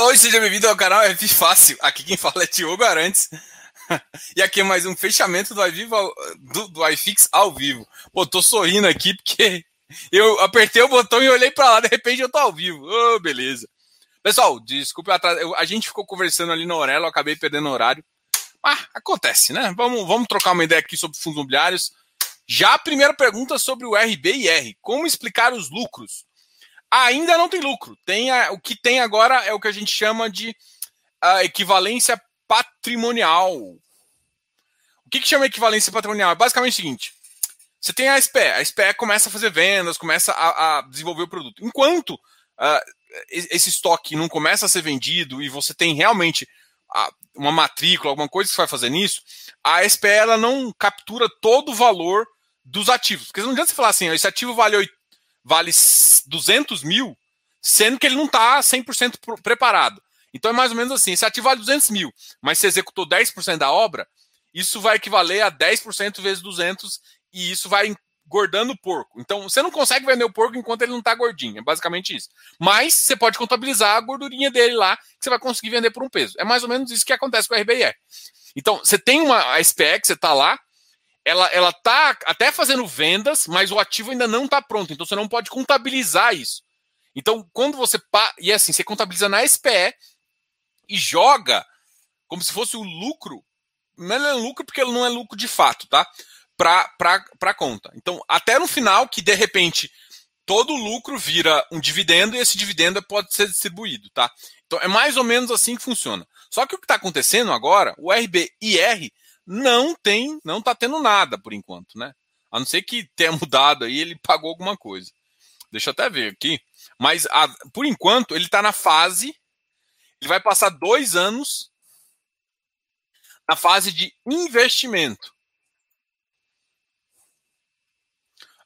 Alô, seja bem-vindo ao canal F Fácil. Aqui quem fala é Tiogo Arantes. E aqui é mais um fechamento do, iVivo, do, do iFix ao vivo. Pô, tô sorrindo aqui porque eu apertei o botão e olhei para lá, de repente eu tô ao vivo. Ô, oh, beleza. Pessoal, desculpe atrás. A gente ficou conversando ali na Orelo, acabei perdendo horário. Ah, acontece, né? Vamos, vamos trocar uma ideia aqui sobre fundos imobiliários. Já a primeira pergunta sobre o RB e R. Como explicar os lucros? Ainda não tem lucro. Tem a, o que tem agora é o que a gente chama de a equivalência patrimonial. O que, que chama equivalência patrimonial? É basicamente o seguinte: você tem a SPE, a SPE começa a fazer vendas, começa a, a desenvolver o produto. Enquanto uh, esse estoque não começa a ser vendido e você tem realmente uh, uma matrícula, alguma coisa que você vai fazer nisso, a SPE ela não captura todo o valor dos ativos. Porque não adianta você falar assim, esse ativo vale, vale 200 mil, sendo que ele não está 100% preparado. Então é mais ou menos assim: esse ativo vale 200 mil, mas você executou 10% da obra, isso vai equivaler a 10% vezes 200 e isso vai engordando o porco. Então você não consegue vender o porco enquanto ele não está gordinho, é basicamente isso. Mas você pode contabilizar a gordurinha dele lá, que você vai conseguir vender por um peso. É mais ou menos isso que acontece com a RBR. Então você tem uma SPE que você está lá, ela, ela tá até fazendo vendas, mas o ativo ainda não está pronto. Então você não pode contabilizar isso. Então, quando você. E assim, você contabiliza na SPE e joga como se fosse o lucro. Não é lucro porque ele não é lucro de fato, tá? Para a conta. Então, até no final, que de repente todo o lucro vira um dividendo e esse dividendo pode ser distribuído, tá? Então, é mais ou menos assim que funciona. Só que o que está acontecendo agora, o RBIR não tem, não está tendo nada por enquanto, né? A não ser que tenha mudado aí, ele pagou alguma coisa. Deixa eu até ver aqui. Mas a, por enquanto ele está na fase ele vai passar dois anos na fase de investimento.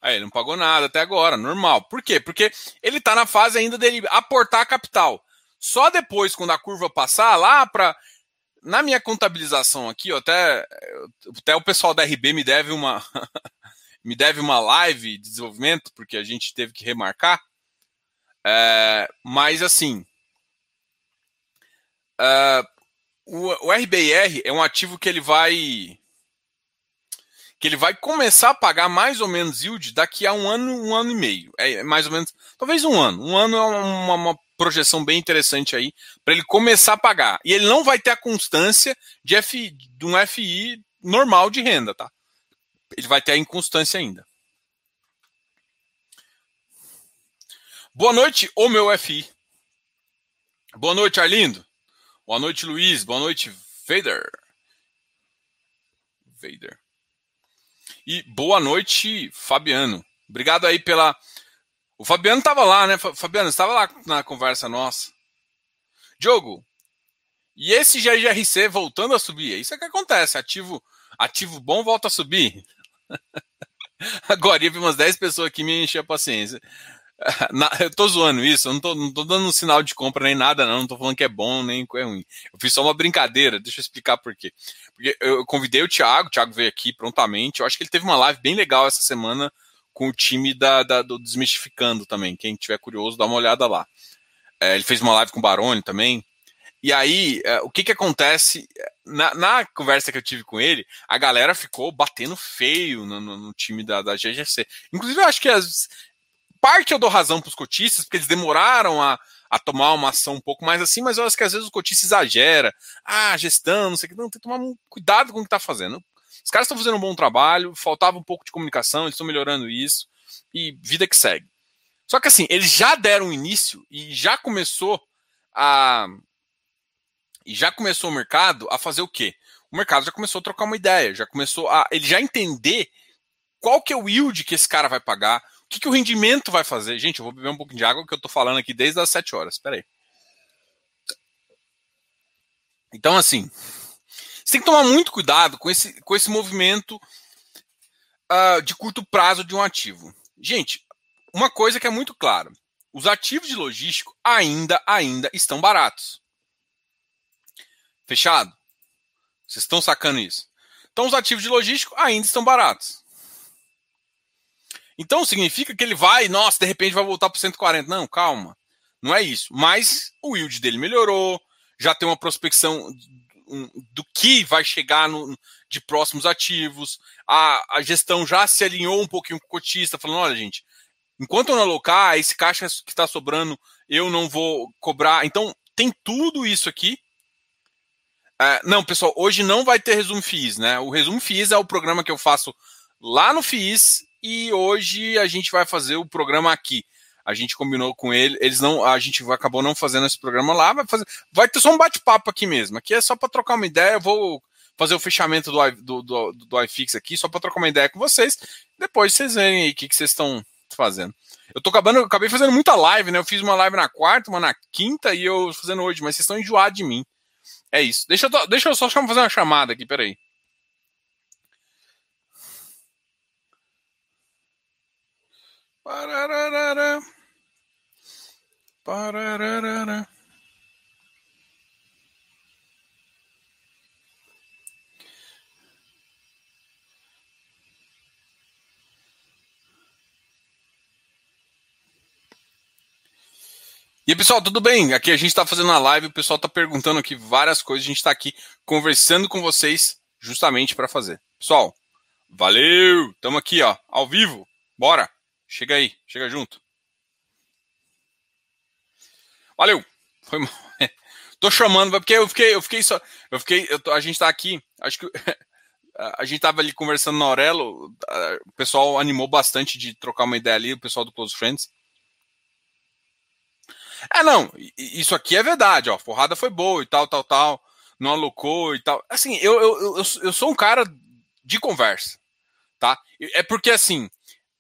Aí ele não pagou nada até agora, normal. Por quê? Porque ele está na fase ainda dele aportar capital. Só depois, quando a curva passar lá para. Na minha contabilização aqui, até, até o pessoal da RB me deve uma me deve uma live de desenvolvimento, porque a gente teve que remarcar. É, mas assim, Uh, o, o RBR é um ativo que ele vai que ele vai começar a pagar mais ou menos yield daqui a um ano, um ano e meio. É mais ou menos, talvez um ano. Um ano é uma, uma projeção bem interessante aí para ele começar a pagar. E ele não vai ter a constância de, de um FI normal de renda, tá? Ele vai ter a inconstância ainda. Boa noite, o meu FI. Boa noite, Arlindo. Boa noite, Luiz. Boa noite, Vader. Vader. E boa noite, Fabiano. Obrigado aí pela. O Fabiano estava lá, né? Fabiano, estava lá na conversa nossa. Diogo, e esse GRC voltando a subir? Isso é que acontece. Ativo, ativo bom volta a subir. Agora, ia vi umas 10 pessoas aqui me encher a paciência. Na, eu tô zoando isso, eu não tô, não tô dando um sinal de compra nem nada, não. Não tô falando que é bom nem que é ruim. Eu fiz só uma brincadeira, deixa eu explicar por quê. Porque eu convidei o Thiago, o Thiago veio aqui prontamente. Eu acho que ele teve uma live bem legal essa semana com o time da, da do Desmistificando também. Quem tiver curioso, dá uma olhada lá. É, ele fez uma live com o Baroni também. E aí, é, o que que acontece? Na, na, conversa que eu tive com ele, a galera ficou batendo feio no, no, no time da, da GGC. Inclusive, eu acho que as, parte eu dou razão para os cotistas, porque eles demoraram a, a tomar uma ação um pouco mais assim, mas eu acho que às vezes o cotista exagera. Ah, gestão, não sei o que. Não, tem que tomar cuidado com o que está fazendo. Os caras estão fazendo um bom trabalho, faltava um pouco de comunicação, eles estão melhorando isso, e vida que segue. Só que assim, eles já deram início e já começou a. E já começou o mercado a fazer o quê? O mercado já começou a trocar uma ideia, já começou a. Ele já entender qual que é o yield que esse cara vai pagar, que, que o rendimento vai fazer? Gente, eu vou beber um pouquinho de água que eu estou falando aqui desde as 7 horas. Espera aí. Então, assim, você tem que tomar muito cuidado com esse, com esse movimento uh, de curto prazo de um ativo. Gente, uma coisa que é muito clara: os ativos de logístico ainda, ainda estão baratos. Fechado? Vocês estão sacando isso? Então, os ativos de logístico ainda estão baratos. Então significa que ele vai, nossa, de repente vai voltar para 140. Não, calma. Não é isso. Mas o yield dele melhorou, já tem uma prospecção do que vai chegar no, de próximos ativos. A, a gestão já se alinhou um pouquinho com o cotista, falando: olha, gente, enquanto eu não alocar, esse caixa que está sobrando, eu não vou cobrar. Então, tem tudo isso aqui. É, não, pessoal, hoje não vai ter resumo FIIs, né? O resumo FIIs é o programa que eu faço lá no FIIs e hoje a gente vai fazer o programa aqui. A gente combinou com ele, eles não, a gente acabou não fazendo esse programa lá, vai fazer, vai ter só um bate-papo aqui mesmo. Aqui é só para trocar uma ideia, eu vou fazer o fechamento do, do, do, do iFix aqui, só para trocar uma ideia com vocês. Depois vocês verem aí o que, que vocês estão fazendo. Eu tô acabando, eu acabei fazendo muita live, né? Eu fiz uma live na quarta, uma na quinta e eu fazendo hoje, mas vocês estão enjoados de mim. É isso. Deixa eu, deixa eu só fazer uma chamada aqui, peraí. Pararara. Pararara. E aí, pessoal, tudo bem? Aqui a gente está fazendo a live, o pessoal está perguntando aqui várias coisas, a gente está aqui conversando com vocês justamente para fazer. Pessoal, valeu! Estamos aqui, ó, ao vivo. Bora! Chega aí, chega junto. Valeu! Foi Tô chamando, porque eu fiquei, eu fiquei só. Eu fiquei. Eu tô, a gente tá aqui. Acho que a gente tava ali conversando na Aurelo. O pessoal animou bastante de trocar uma ideia ali, o pessoal do Close Friends. É, não, isso aqui é verdade, ó. Forrada foi boa e tal, tal, tal. Não alocou e tal. Assim, eu, eu, eu, eu sou um cara de conversa, tá? É porque, assim,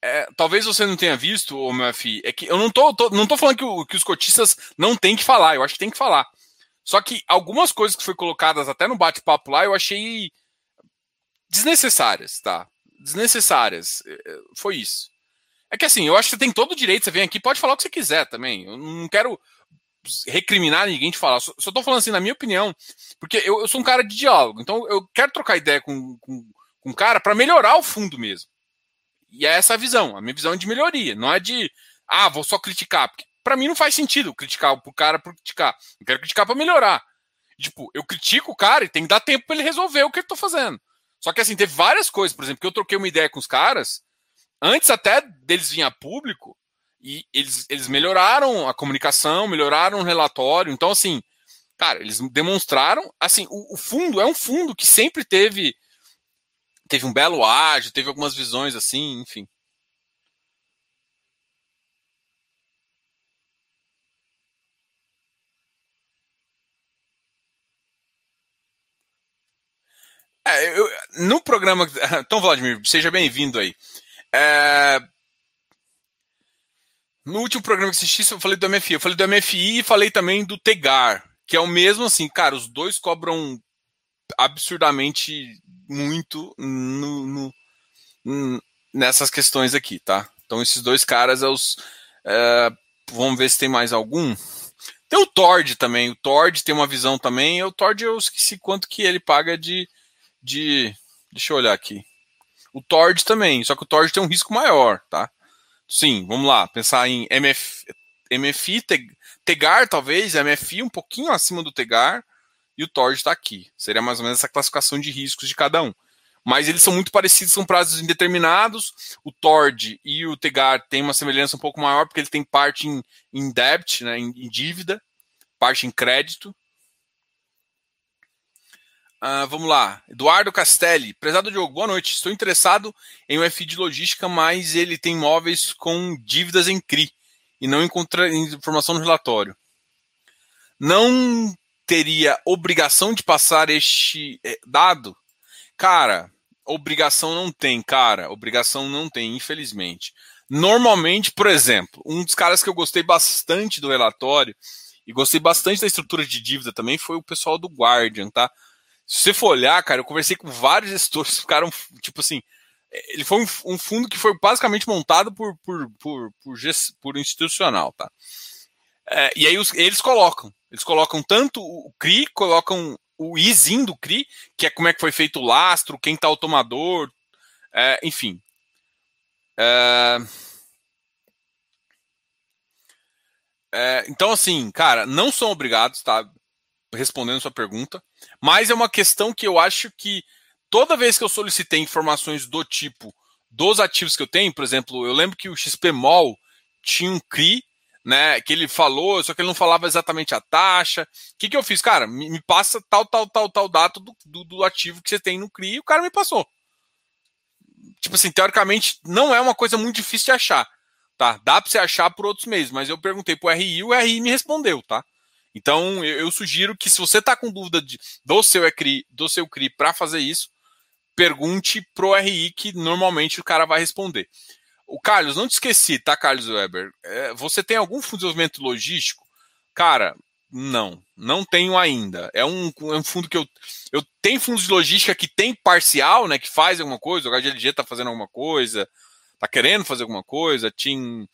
é, talvez você não tenha visto, ô meu filho, é que eu não tô, tô, não tô falando que, o, que os cotistas não tem que falar, eu acho que tem que falar. Só que algumas coisas que foram colocadas até no bate-papo lá, eu achei desnecessárias, tá? Desnecessárias. É, é, foi isso. É que assim, eu acho que você tem todo o direito, você vem aqui, pode falar o que você quiser também. Eu não quero recriminar ninguém de falar. Só, só tô falando assim, na minha opinião, porque eu, eu sou um cara de diálogo, então eu quero trocar ideia com, com, com um cara para melhorar o fundo mesmo. E é essa a visão. A minha visão é de melhoria, não é de, ah, vou só criticar. Porque para mim não faz sentido criticar o cara por criticar. Eu quero criticar para melhorar. Tipo, eu critico o cara e tem que dar tempo para ele resolver o que ele tá fazendo. Só que assim, teve várias coisas, por exemplo, que eu troquei uma ideia com os caras antes até deles vir a público, e eles, eles melhoraram a comunicação, melhoraram o relatório. Então, assim, cara, eles demonstraram. Assim, o, o fundo é um fundo que sempre teve teve um belo ágio, teve algumas visões assim, enfim. É, eu, no programa. Então, Vladimir, seja bem-vindo aí. É... No último programa que assisti, eu falei do MFI. Eu falei do MFI e falei também do Tegar, que é o mesmo assim, cara, os dois cobram absurdamente muito no, no, nessas questões aqui, tá? Então esses dois caras é os. É, vamos ver se tem mais algum. Tem o Tord também. O Tord tem uma visão também. O Tord eu esqueci quanto que ele paga de. de deixa eu olhar aqui. O Tord também, só que o Tord tem um risco maior, tá? Sim, vamos lá, pensar em MF, MFI, Tegar talvez, MFI um pouquinho acima do Tegar, e o Tord está aqui. Seria mais ou menos essa classificação de riscos de cada um. Mas eles são muito parecidos, são prazos indeterminados. O Tord e o Tegar têm uma semelhança um pouco maior, porque ele tem parte em, em debt, né, em, em dívida, parte em crédito, Uh, vamos lá. Eduardo Castelli. Prezado Diogo, boa noite. Estou interessado em um FI de logística, mas ele tem imóveis com dívidas em CRI e não encontra informação no relatório. Não teria obrigação de passar este eh, dado? Cara, obrigação não tem, cara. Obrigação não tem, infelizmente. Normalmente, por exemplo, um dos caras que eu gostei bastante do relatório e gostei bastante da estrutura de dívida também foi o pessoal do Guardian, tá? Se você for olhar, cara, eu conversei com vários gestores ficaram, tipo assim, ele foi um, um, fundo que foi basicamente montado por, por, por, por, por institucional, tá? É, e aí os, eles colocam, eles colocam tanto o CRI, colocam o ISIN do CRI, que é como é que foi feito o lastro, quem tá o tomador, é, enfim. É, É, então, assim, cara, não são obrigados, tá? Respondendo sua pergunta, mas é uma questão que eu acho que toda vez que eu solicitei informações do tipo dos ativos que eu tenho, por exemplo, eu lembro que o XPMOL tinha um CRI, né, que ele falou, só que ele não falava exatamente a taxa. O que, que eu fiz? Cara, me, me passa tal, tal, tal, tal dado do, do, do, ativo que você tem no CRI e o cara me passou. Tipo assim, teoricamente, não é uma coisa muito difícil de achar. Tá? Dá para você achar por outros meios, mas eu perguntei para o RI e o RI me respondeu, tá? Então eu, eu sugiro que se você está com dúvida de, do seu CRI, do seu CRI para fazer isso, pergunte pro RI que normalmente o cara vai responder. O Carlos, não te esqueci, tá, Carlos Weber? É, você tem algum fundo de desenvolvimento logístico? Cara, não, não tenho ainda. É um, é um fundo que eu. Eu tenho fundos de logística que tem parcial, né? Que faz alguma coisa, o HGLG está fazendo alguma coisa, tá querendo fazer alguma coisa, tinha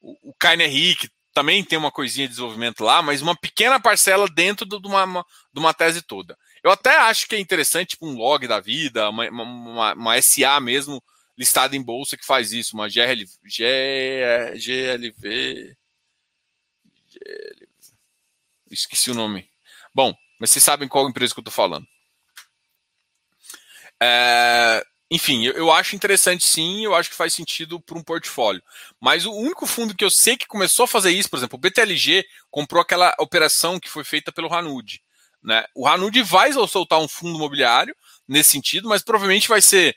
o, o KNRI, que também tem uma coisinha de desenvolvimento lá, mas uma pequena parcela dentro de uma, uma, de uma tese toda. Eu até acho que é interessante, tipo, um log da vida, uma, uma, uma SA mesmo, listada em bolsa que faz isso, uma GRL, G, GLV. GLV. Esqueci o nome. Bom, mas vocês sabem qual empresa que eu estou falando. É, enfim, eu, eu, acho interessante sim, eu acho que faz sentido para um portfólio. Mas o único fundo que eu sei que começou a fazer isso, por exemplo, o BTLG comprou aquela operação que foi feita pelo Hanud. Né? O Hanud vai soltar um fundo imobiliário nesse sentido, mas provavelmente vai ser.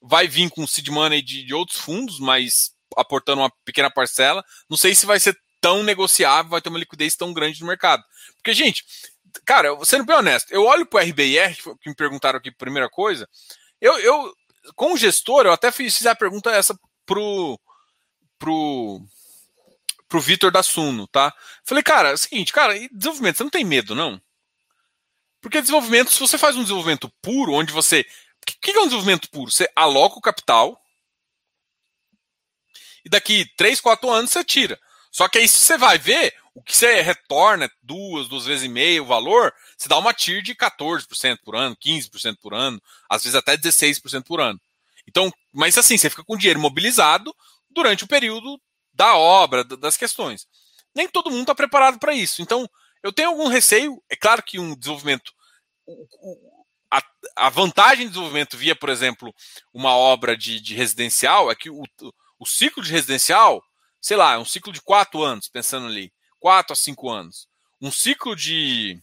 Vai vir com seed money de, de outros fundos, mas aportando uma pequena parcela. Não sei se vai ser tão negociável, vai ter uma liquidez tão grande no mercado. Porque, gente, cara, sendo bem honesto, eu olho para o RBR, que me perguntaram aqui, primeira coisa, eu, eu com o gestor, eu até fiz, fiz a pergunta essa pro, pro, pro Vitor da Suno, tá? Falei, cara, é o seguinte, cara, desenvolvimento, você não tem medo, não? Porque desenvolvimento, se você faz um desenvolvimento puro, onde você. O que é um desenvolvimento puro? Você aloca o capital e daqui 3, 4 anos você tira. Só que aí você vai ver o que você retorna duas, duas vezes e meio o valor, você dá uma TIR de 14% por ano, 15% por ano, às vezes até 16% por ano. Então, mas assim, você fica com dinheiro mobilizado durante o período da obra, das questões. Nem todo mundo está preparado para isso. Então, eu tenho algum receio. É claro que um desenvolvimento. A, a vantagem de desenvolvimento via, por exemplo, uma obra de, de residencial é que o, o ciclo de residencial, sei lá, é um ciclo de quatro anos, pensando ali. Quatro a cinco anos. Um ciclo de,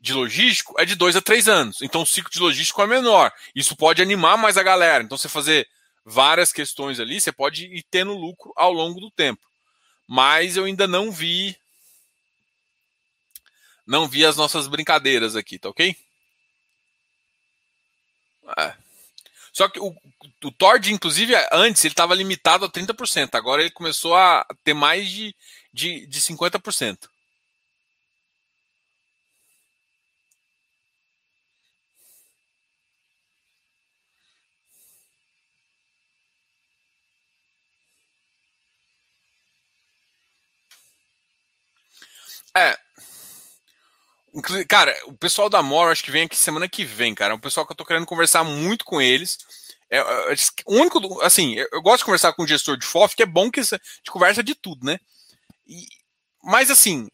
de logístico é de dois a três anos. Então o ciclo de logístico é menor. Isso pode animar mais a galera. Então você fazer várias questões ali, você pode ir tendo lucro ao longo do tempo. Mas eu ainda não vi não vi as nossas brincadeiras aqui, tá ok? É. Só que o, o Tord, inclusive, antes ele estava limitado a 30%. Agora ele começou a ter mais de, de, de 50%. É, Cara, o pessoal da Mor acho que vem aqui semana que vem, cara. É um pessoal que eu tô querendo conversar muito com eles. É, é, é o único, assim, eu gosto de conversar com o gestor de FOF, que é bom que a gente conversa de tudo, né? E, mas assim,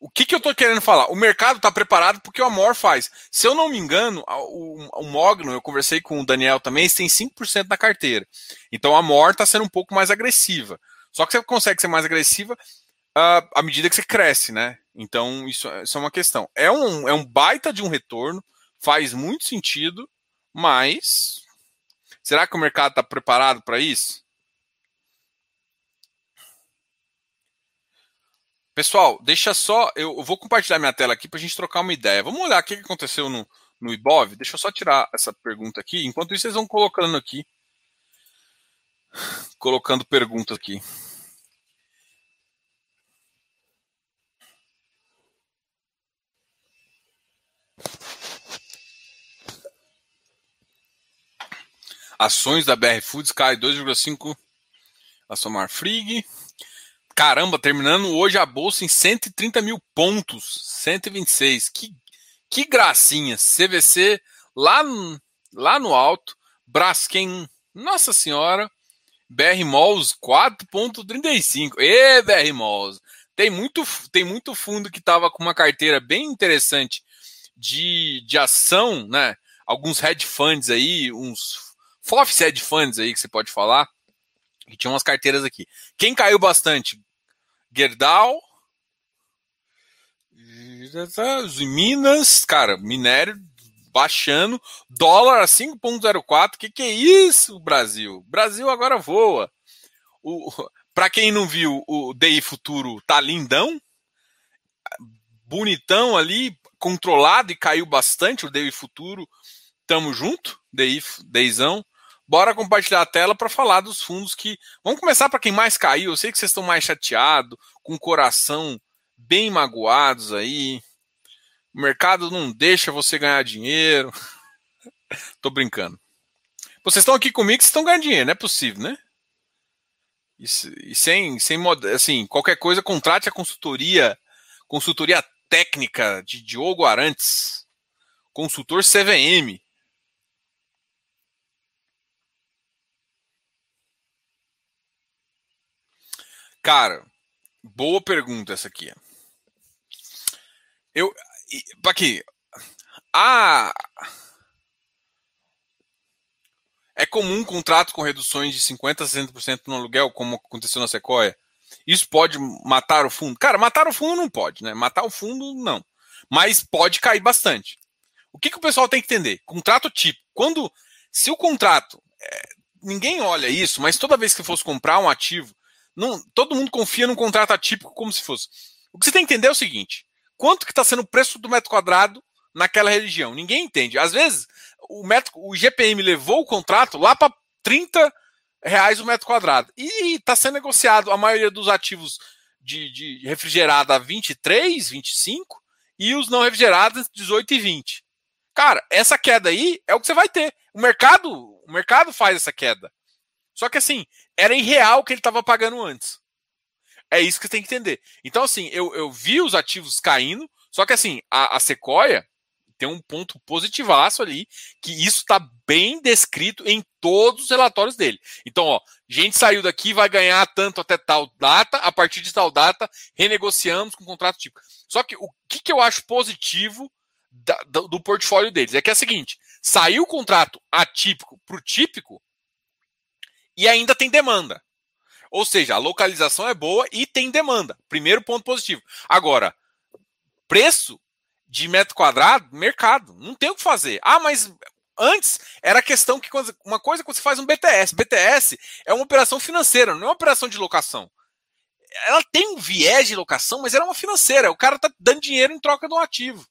o que, que eu tô querendo falar? O mercado tá preparado porque o Amor faz. Se eu não me engano, o, o Mogno, eu conversei com o Daniel também, tem 5% na carteira. Então a Amor tá sendo um pouco mais agressiva. Só que você consegue ser mais agressiva uh, à medida que você cresce, né? Então, isso, isso é uma questão. É um, é um baita de um retorno, faz muito sentido, mas será que o mercado está preparado para isso? Pessoal, deixa só. Eu vou compartilhar minha tela aqui para a gente trocar uma ideia. Vamos olhar o que aconteceu no, no IBOV. Deixa eu só tirar essa pergunta aqui. Enquanto isso, vocês vão colocando aqui. Colocando pergunta aqui. Ações da BR Foods cai 2,5 a somar Frig. Caramba, terminando hoje a bolsa em 130 mil pontos. 126. Que, que gracinha. CVC lá, lá no alto. Braskem, nossa senhora. BR Malls 4,35. E BR Malls. Tem muito, tem muito fundo que estava com uma carteira bem interessante de, de ação, né? Alguns hedge funds aí, uns FOFs hedge funds aí que você pode falar, que tinha umas carteiras aqui. Quem caiu bastante? Gerdau, Minas, cara, minério baixando, dólar a 5,04. Que que é isso, Brasil? Brasil agora voa. O, para quem não viu, o DI futuro tá lindão, bonitão ali, controlado e caiu bastante o DI futuro. Tamo junto, DI, DIzão. Bora compartilhar a tela para falar dos fundos que. Vamos começar para quem mais caiu. Eu sei que vocês estão mais chateados, com o coração bem magoados aí. O mercado não deixa você ganhar dinheiro. Tô brincando. Vocês estão aqui comigo, vocês estão ganhando dinheiro, não é possível, né? E, e sem, sem assim, qualquer coisa, contrate a consultoria, consultoria técnica de Diogo Arantes, consultor CVM. Cara, boa pergunta essa aqui. Eu, aqui, a é comum um contrato com reduções de 50% a 60% no aluguel, como aconteceu na Sequoia. Isso pode matar o fundo? Cara, matar o fundo não pode, né? Matar o fundo, não. Mas pode cair bastante. O que, que o pessoal tem que entender? Contrato tipo. Quando. Se o contrato. É, ninguém olha isso, mas toda vez que fosse comprar um ativo, não, todo mundo confia num contrato atípico como se fosse. O que você tem que entender é o seguinte: quanto que está sendo o preço do metro quadrado naquela região. Ninguém entende. Às vezes, o, metro, o GPM levou o contrato lá para 30 reais o metro quadrado. E está sendo negociado a maioria dos ativos de, de refrigerada a 23, 25 e os não refrigerados 18 e 20. Cara, essa queda aí é o que você vai ter. O mercado, o mercado faz essa queda. Só que assim, era irreal o que ele estava pagando antes. É isso que você tem que entender. Então, assim, eu, eu vi os ativos caindo, só que assim, a, a Sequoia tem um ponto positivaço ali, que isso está bem descrito em todos os relatórios dele. Então, ó, gente saiu daqui, vai ganhar tanto até tal data, a partir de tal data, renegociamos com contrato típico. Só que o que, que eu acho positivo da, do, do portfólio deles é que é o seguinte: saiu o contrato atípico para o típico e ainda tem demanda. Ou seja, a localização é boa e tem demanda. Primeiro ponto positivo. Agora, preço de metro quadrado, mercado. Não tem o que fazer. Ah, mas antes era questão que uma coisa que você faz um BTS. BTS é uma operação financeira, não é uma operação de locação. Ela tem um viés de locação, mas ela é uma financeira. O cara tá dando dinheiro em troca de um ativo.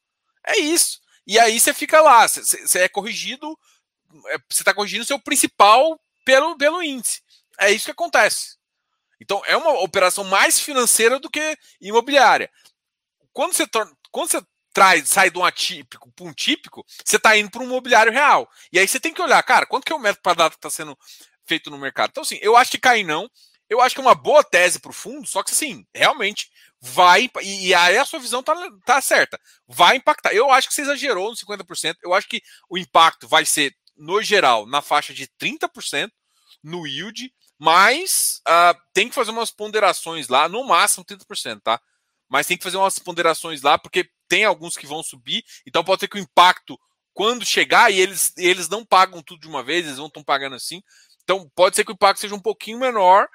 É isso. E aí você fica lá, você é corrigido, é, você está corrigindo o seu principal pelo, pelo índice. É isso que acontece. Então, é uma operação mais financeira do que imobiliária. Quando você, torna, quando você traz, sai de um atípico para um típico, você está indo para um imobiliário real. E aí você tem que olhar, cara, quanto que é o metro quadrado que está sendo feito no mercado? Então, assim, eu acho que cair não. Eu acho que é uma boa tese para o fundo, só que, assim, realmente vai. E aí a sua visão tá, tá certa. Vai impactar. Eu acho que você exagerou no 50%. Eu acho que o impacto vai ser, no geral, na faixa de 30% no yield mas uh, tem que fazer umas ponderações lá, no máximo 30%, tá? Mas tem que fazer umas ponderações lá, porque tem alguns que vão subir, então pode ter que o impacto, quando chegar, e eles, eles não pagam tudo de uma vez, eles vão estão pagando assim. Então pode ser que o impacto seja um pouquinho menor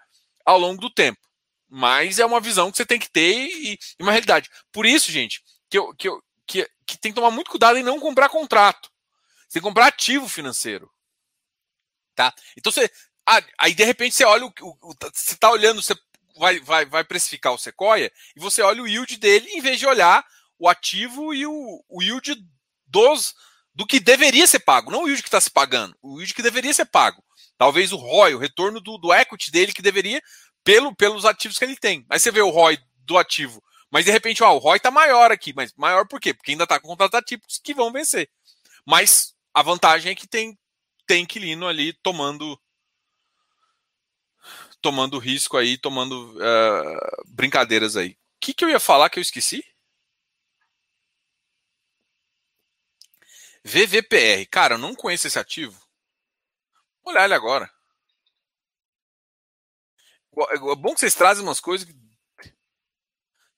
ao longo do tempo. Mas é uma visão que você tem que ter e, e uma realidade. Por isso, gente, que, eu, que, eu, que, que tem que tomar muito cuidado em não comprar contrato. Você tem que comprar ativo financeiro. Tá? Então você, ah, aí de repente você olha o, o, você está olhando, você vai, vai, vai precificar o Sequoia e você olha o yield dele em vez de olhar o ativo e o, o yield dos do que deveria ser pago, não o yield que está se pagando, o yield que deveria ser pago. Talvez o ROI, o retorno do, do equity dele que deveria pelo, pelos ativos que ele tem. Mas você vê o ROI do ativo, mas de repente ó, o ROI está maior aqui, mas maior por quê? Porque ainda está com contratos atípicos que vão vencer. Mas a vantagem é que tem tem inquilino ali tomando tomando risco aí, tomando uh, brincadeiras aí. O que, que eu ia falar que eu esqueci? VVPR. Cara, eu não conheço esse ativo. Vou olhar ele agora. É bom que vocês trazem umas coisas.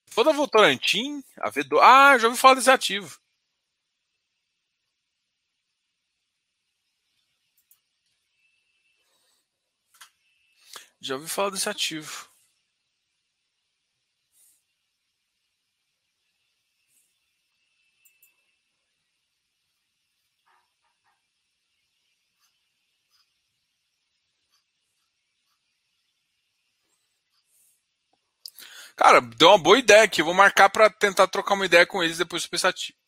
for da Votorantim, a V2. Ah, já ouvi falar desse ativo. Já ouvi falar desse ativo. Cara, deu uma boa ideia aqui. Vou marcar para tentar trocar uma ideia com eles depois do pensativo.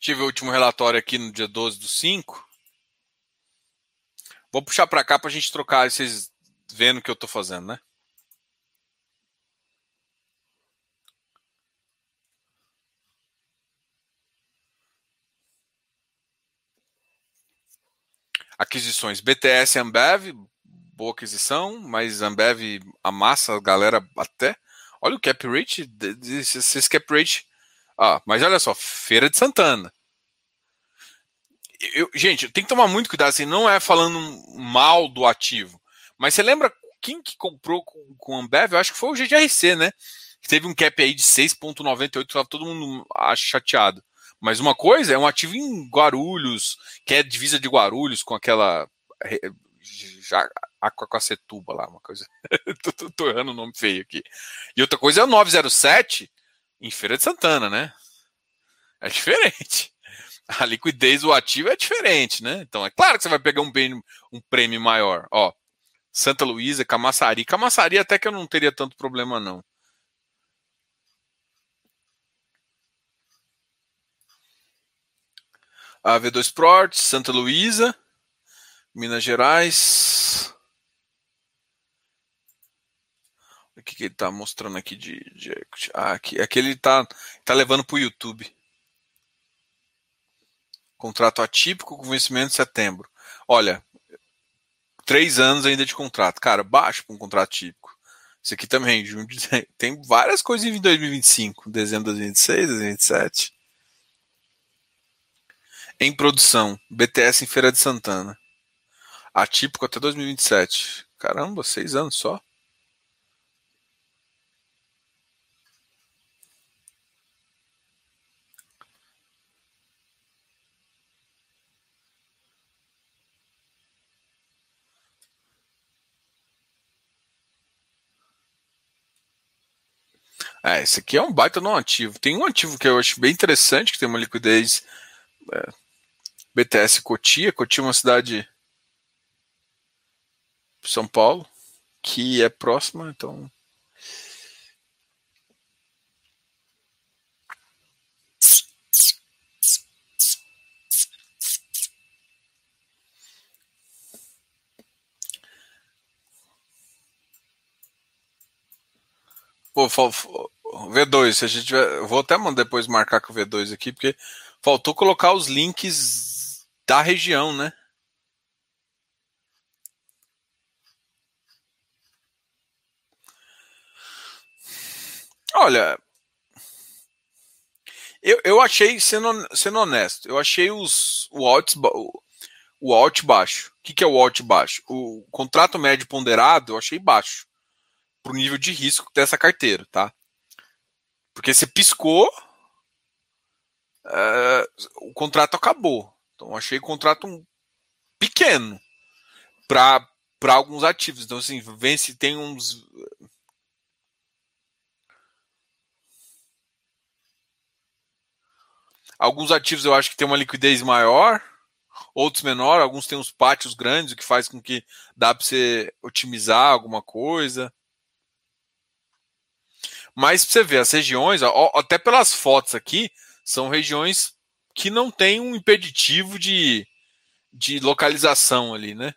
Tive o último relatório aqui no dia 12 do 5. Vou puxar para cá para a gente trocar vocês vendo o que eu estou fazendo, né? Aquisições BTS Ambev, boa aquisição, mas Ambev amassa a galera até. Olha o cap rate, esse cap rate. Ah, mas olha só, Feira de Santana. Eu, gente, tem que tomar muito cuidado, assim, não é falando mal do ativo. Mas você lembra quem que comprou com, com Ambev? Eu acho que foi o GGRC, né? Que teve um cap aí de 6,98, tava todo mundo chateado. Mas uma coisa é um ativo em Guarulhos, que é divisa de Guarulhos com aquela já, Aquacacetuba lá, uma coisa. tô, tô, tô errando o nome feio aqui. E outra coisa é o 907 em Feira de Santana, né? É diferente. A liquidez do ativo é diferente, né? Então é claro que você vai pegar um, bem, um prêmio maior. Ó, Santa Luísa, Camaçari. Camaçari até que eu não teria tanto problema, não. A V2 Protes, Santa Luísa, Minas Gerais. O que, que ele está mostrando aqui de, de ah, aqui, aqui ele está tá levando para o YouTube. Contrato atípico com vencimento em setembro. Olha, três anos ainda de contrato. Cara, baixo para um contrato típico. Isso aqui também, tem várias coisas em 2025, dezembro de 2026, 2027. Em produção, BTS em Feira de Santana. Atípico até 2027. Caramba, seis anos só. É, esse aqui é um baita não ativo. Tem um ativo que eu acho bem interessante, que tem uma liquidez é, BTS Cotia. Cotia é uma cidade São Paulo, que é próxima, então Pô, V2, se a gente tiver, vou até depois marcar com o V2 aqui, porque faltou colocar os links da região, né? Olha, eu, eu achei, sendo, sendo honesto, eu achei os, o, alt, o alt baixo. O que, que é o alt baixo? O contrato médio ponderado eu achei baixo para o nível de risco dessa carteira, tá? Porque você piscou, uh, o contrato acabou. Então, achei o contrato pequeno para alguns ativos. Então, assim, vence, tem uns. Alguns ativos eu acho que tem uma liquidez maior, outros menor, alguns têm uns pátios grandes, o que faz com que dá para você otimizar alguma coisa. Mas pra você ver, as regiões, ó, até pelas fotos aqui, são regiões que não tem um impeditivo de, de localização ali, né?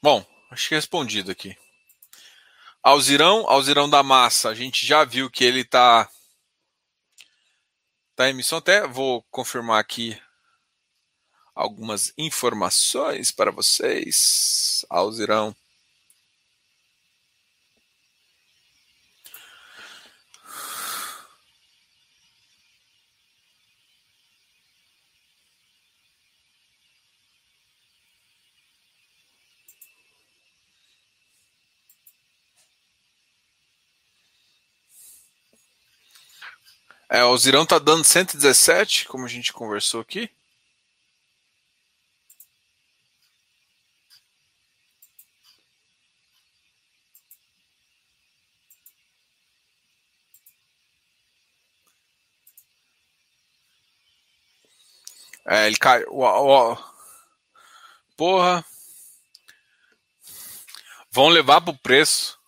Bom, acho que respondido aqui. Alzirão, Alzirão da Massa, a gente já viu que ele está da emissão. Até vou confirmar aqui algumas informações para vocês. Alzirão. É, o Zirão tá dando 117, como a gente conversou aqui. É, ele caiu. Porra. Vão levar pro preço.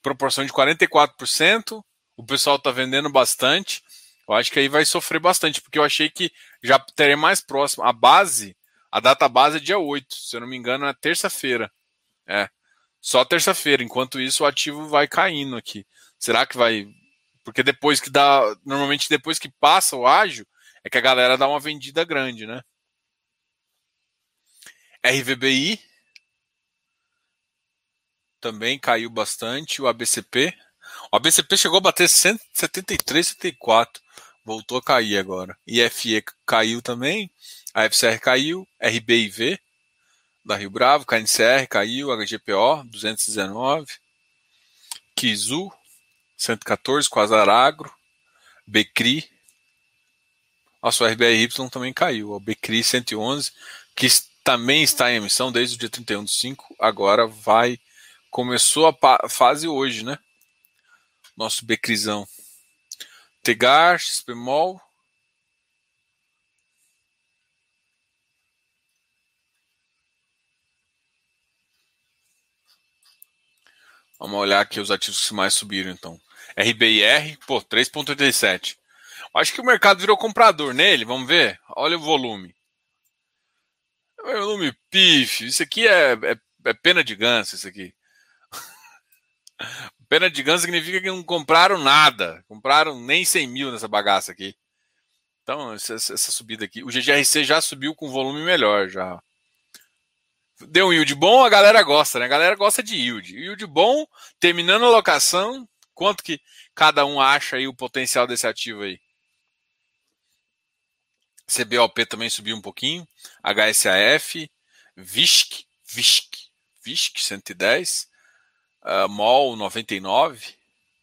Proporção de 44%. O pessoal tá vendendo bastante. Eu acho que aí vai sofrer bastante, porque eu achei que já teria mais próximo. A base, a data base é dia 8, se eu não me engano, é terça-feira. É. Só terça-feira. Enquanto isso, o ativo vai caindo aqui. Será que vai. Porque depois que dá. Normalmente, depois que passa o ágio, é que a galera dá uma vendida grande, né? RVBI também caiu bastante. O ABCP. O ABCP chegou a bater 173, 74. Voltou a cair agora. IFE caiu também. A FCR caiu. RBIV da Rio Bravo. KNCR caiu. HGPO 219. Kizu 114. Quasar Agro. Becri nosso RBRY também caiu. O Becri 111, que também está em emissão desde o dia 31 de 5, agora vai. Começou a fase hoje, né? Nosso Becrizão. Tegar, XPMOL. Vamos olhar aqui os ativos que mais subiram, então. RBIR, pô, 3,87. Acho que o mercado virou comprador nele, vamos ver? Olha o volume. É volume pif. Isso aqui é, é, é pena de ganso, isso aqui. pena de ganso significa que não compraram nada. Compraram nem 100 mil nessa bagaça aqui. Então, essa, essa subida aqui. O GGRC já subiu com volume melhor, já. Deu um yield bom, a galera gosta, né? A galera gosta de yield. Yield bom, terminando a locação, quanto que cada um acha aí o potencial desse ativo aí? CBOP também subiu um pouquinho. HSAF, VISC, VISC, VISC 110, uh, MOL 99,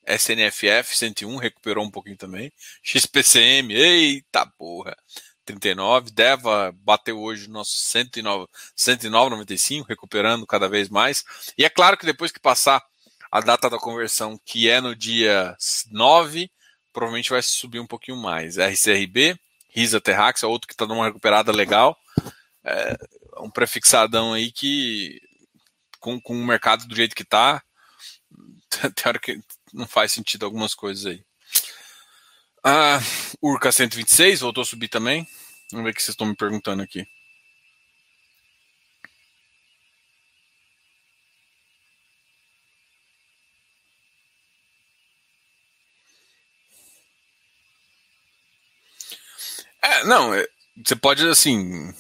SNFF 101 recuperou um pouquinho também. XPCM, eita porra, 39. Deva bateu hoje no nosso 109, 109,95, recuperando cada vez mais. E é claro que depois que passar a data da conversão, que é no dia 9, provavelmente vai subir um pouquinho mais. RCRB, Risa Terrax, é outro que está numa recuperada legal. É um prefixadão aí que, com, com o mercado do jeito que está, tem hora que não faz sentido algumas coisas aí. Ah, Urca 126 voltou a subir também. Vamos ver o que vocês estão me perguntando aqui. É, não, é, você pode, assim.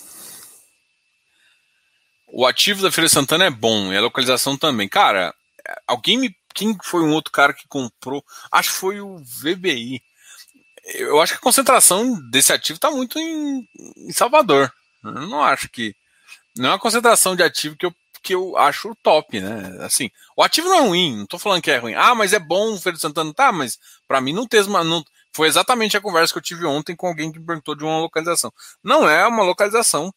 O ativo da Feira Santana é bom, e a localização também. Cara, alguém me. Quem foi um outro cara que comprou? Acho que foi o VBI. Eu acho que a concentração desse ativo está muito em, em, Salvador. Eu não acho que. Não é uma concentração de ativo que eu, que eu acho top, né? Assim, o ativo não é ruim, não tô falando que é ruim. Ah, mas é bom o Feira Santana. Tá, mas para mim não tem. Não, foi exatamente a conversa que eu tive ontem com alguém que me perguntou de uma localização. Não é uma localização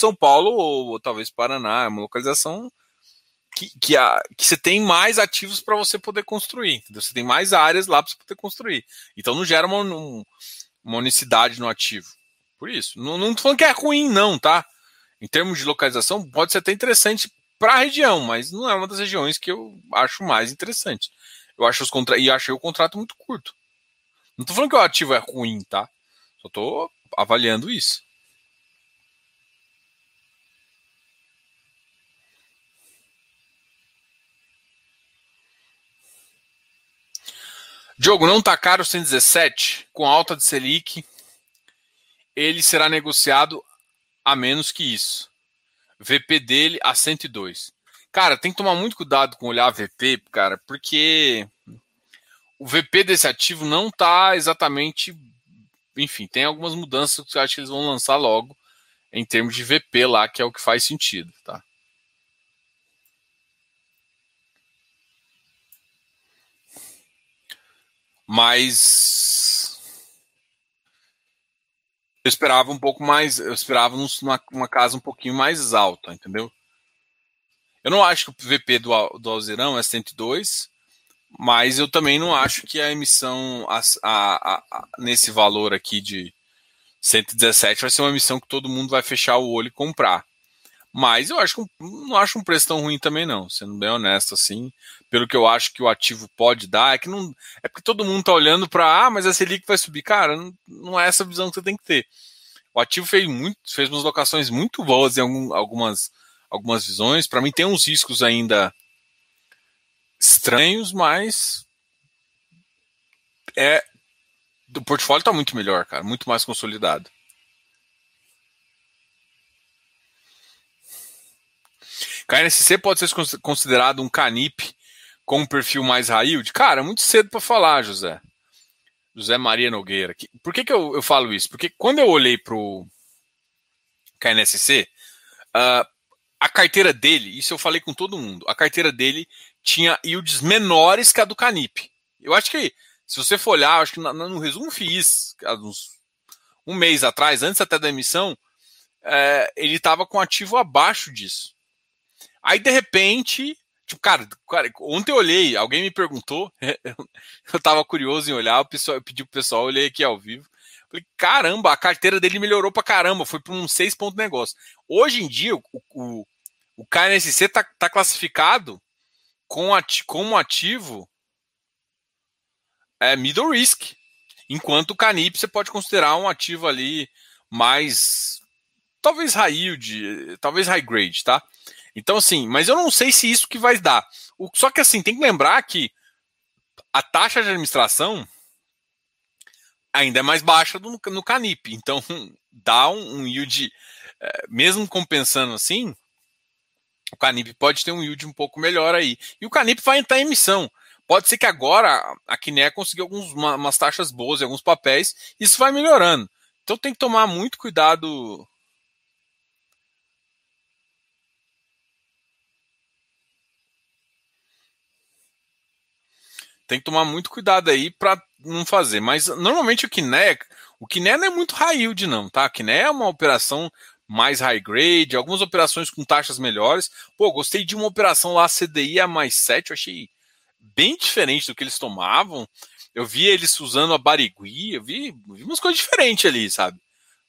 São Paulo ou, ou talvez Paraná, é uma localização que, que, a, que você tem mais ativos para você poder construir. Entendeu? Você tem mais áreas lá para você poder construir. Então não gera uma, uma unicidade no ativo. Por isso. Não, não tô falando que é ruim, não, tá? Em termos de localização, pode ser até interessante para a região, mas não é uma das regiões que eu acho mais interessante. Eu acho os contra... E achei o contrato muito curto. Não tô falando que o ativo é ruim, tá? Só tô avaliando isso. Diogo, não tá caro 117? Com alta de Selic, ele será negociado a menos que isso. VP dele a 102. Cara, tem que tomar muito cuidado com olhar VP, cara, porque o VP desse ativo não está exatamente. Enfim, tem algumas mudanças que eu acho que eles vão lançar logo em termos de VP lá, que é o que faz sentido, tá? Mas Eu esperava um pouco mais, eu esperava uma casa um pouquinho mais alta, entendeu? Eu não acho que o VP do, do Alzirão é 102, mas eu também não acho que a emissão a, a, a, nesse valor aqui de 117 vai ser uma emissão que todo mundo vai fechar o olho e comprar. Mas eu acho que não acho um preço tão ruim também, não, sendo bem honesto, assim. Pelo que eu acho que o ativo pode dar, é que não. É porque todo mundo tá olhando para ah, mas a Selic vai subir. Cara, não, não, é essa visão que você tem que ter. O ativo fez muito, fez umas locações muito boas em algum, algumas, algumas visões. Para mim tem uns riscos ainda estranhos, mas é o portfólio está muito melhor, cara, muito mais consolidado. KNSC pode ser considerado um canip com um perfil mais high yield? Cara, muito cedo para falar, José. José Maria Nogueira. Por que, que eu, eu falo isso? Porque quando eu olhei para o KNSC, uh, a carteira dele, isso eu falei com todo mundo, a carteira dele tinha yields menores que a do Canip. Eu acho que, se você for olhar, acho que no resumo fiz, uns, um mês atrás, antes até da emissão, é, ele estava com ativo abaixo disso. Aí, de repente, tipo, cara, cara, ontem eu olhei, alguém me perguntou, eu estava curioso em olhar, o pessoal, eu pedi pro pessoal, olhei aqui ao vivo. Falei, caramba, a carteira dele melhorou pra caramba, foi para um 6 ponto negócio. Hoje em dia, o, o, o KNSC tá, tá classificado com ati como ativo é middle risk. Enquanto o Canip você pode considerar um ativo ali mais talvez high yield, talvez high grade, tá? Então assim, mas eu não sei se isso que vai dar. O, só que assim, tem que lembrar que a taxa de administração ainda é mais baixa do, no Canip. Então dá um, um yield, é, mesmo compensando assim, o Canip pode ter um yield um pouco melhor aí. E o Canip vai entrar em emissão. Pode ser que agora a Kiné consiga algumas umas taxas boas em alguns papéis, isso vai melhorando. Então tem que tomar muito cuidado. Tem que tomar muito cuidado aí para não fazer. Mas normalmente o Kiné, o Kiné não é muito high yield não, tá? O Kiné é uma operação mais high grade, algumas operações com taxas melhores. Pô, gostei de uma operação lá CDI a mais 7, eu achei bem diferente do que eles tomavam. Eu vi eles usando a Barigui, eu vi, vi umas coisas diferentes ali, sabe?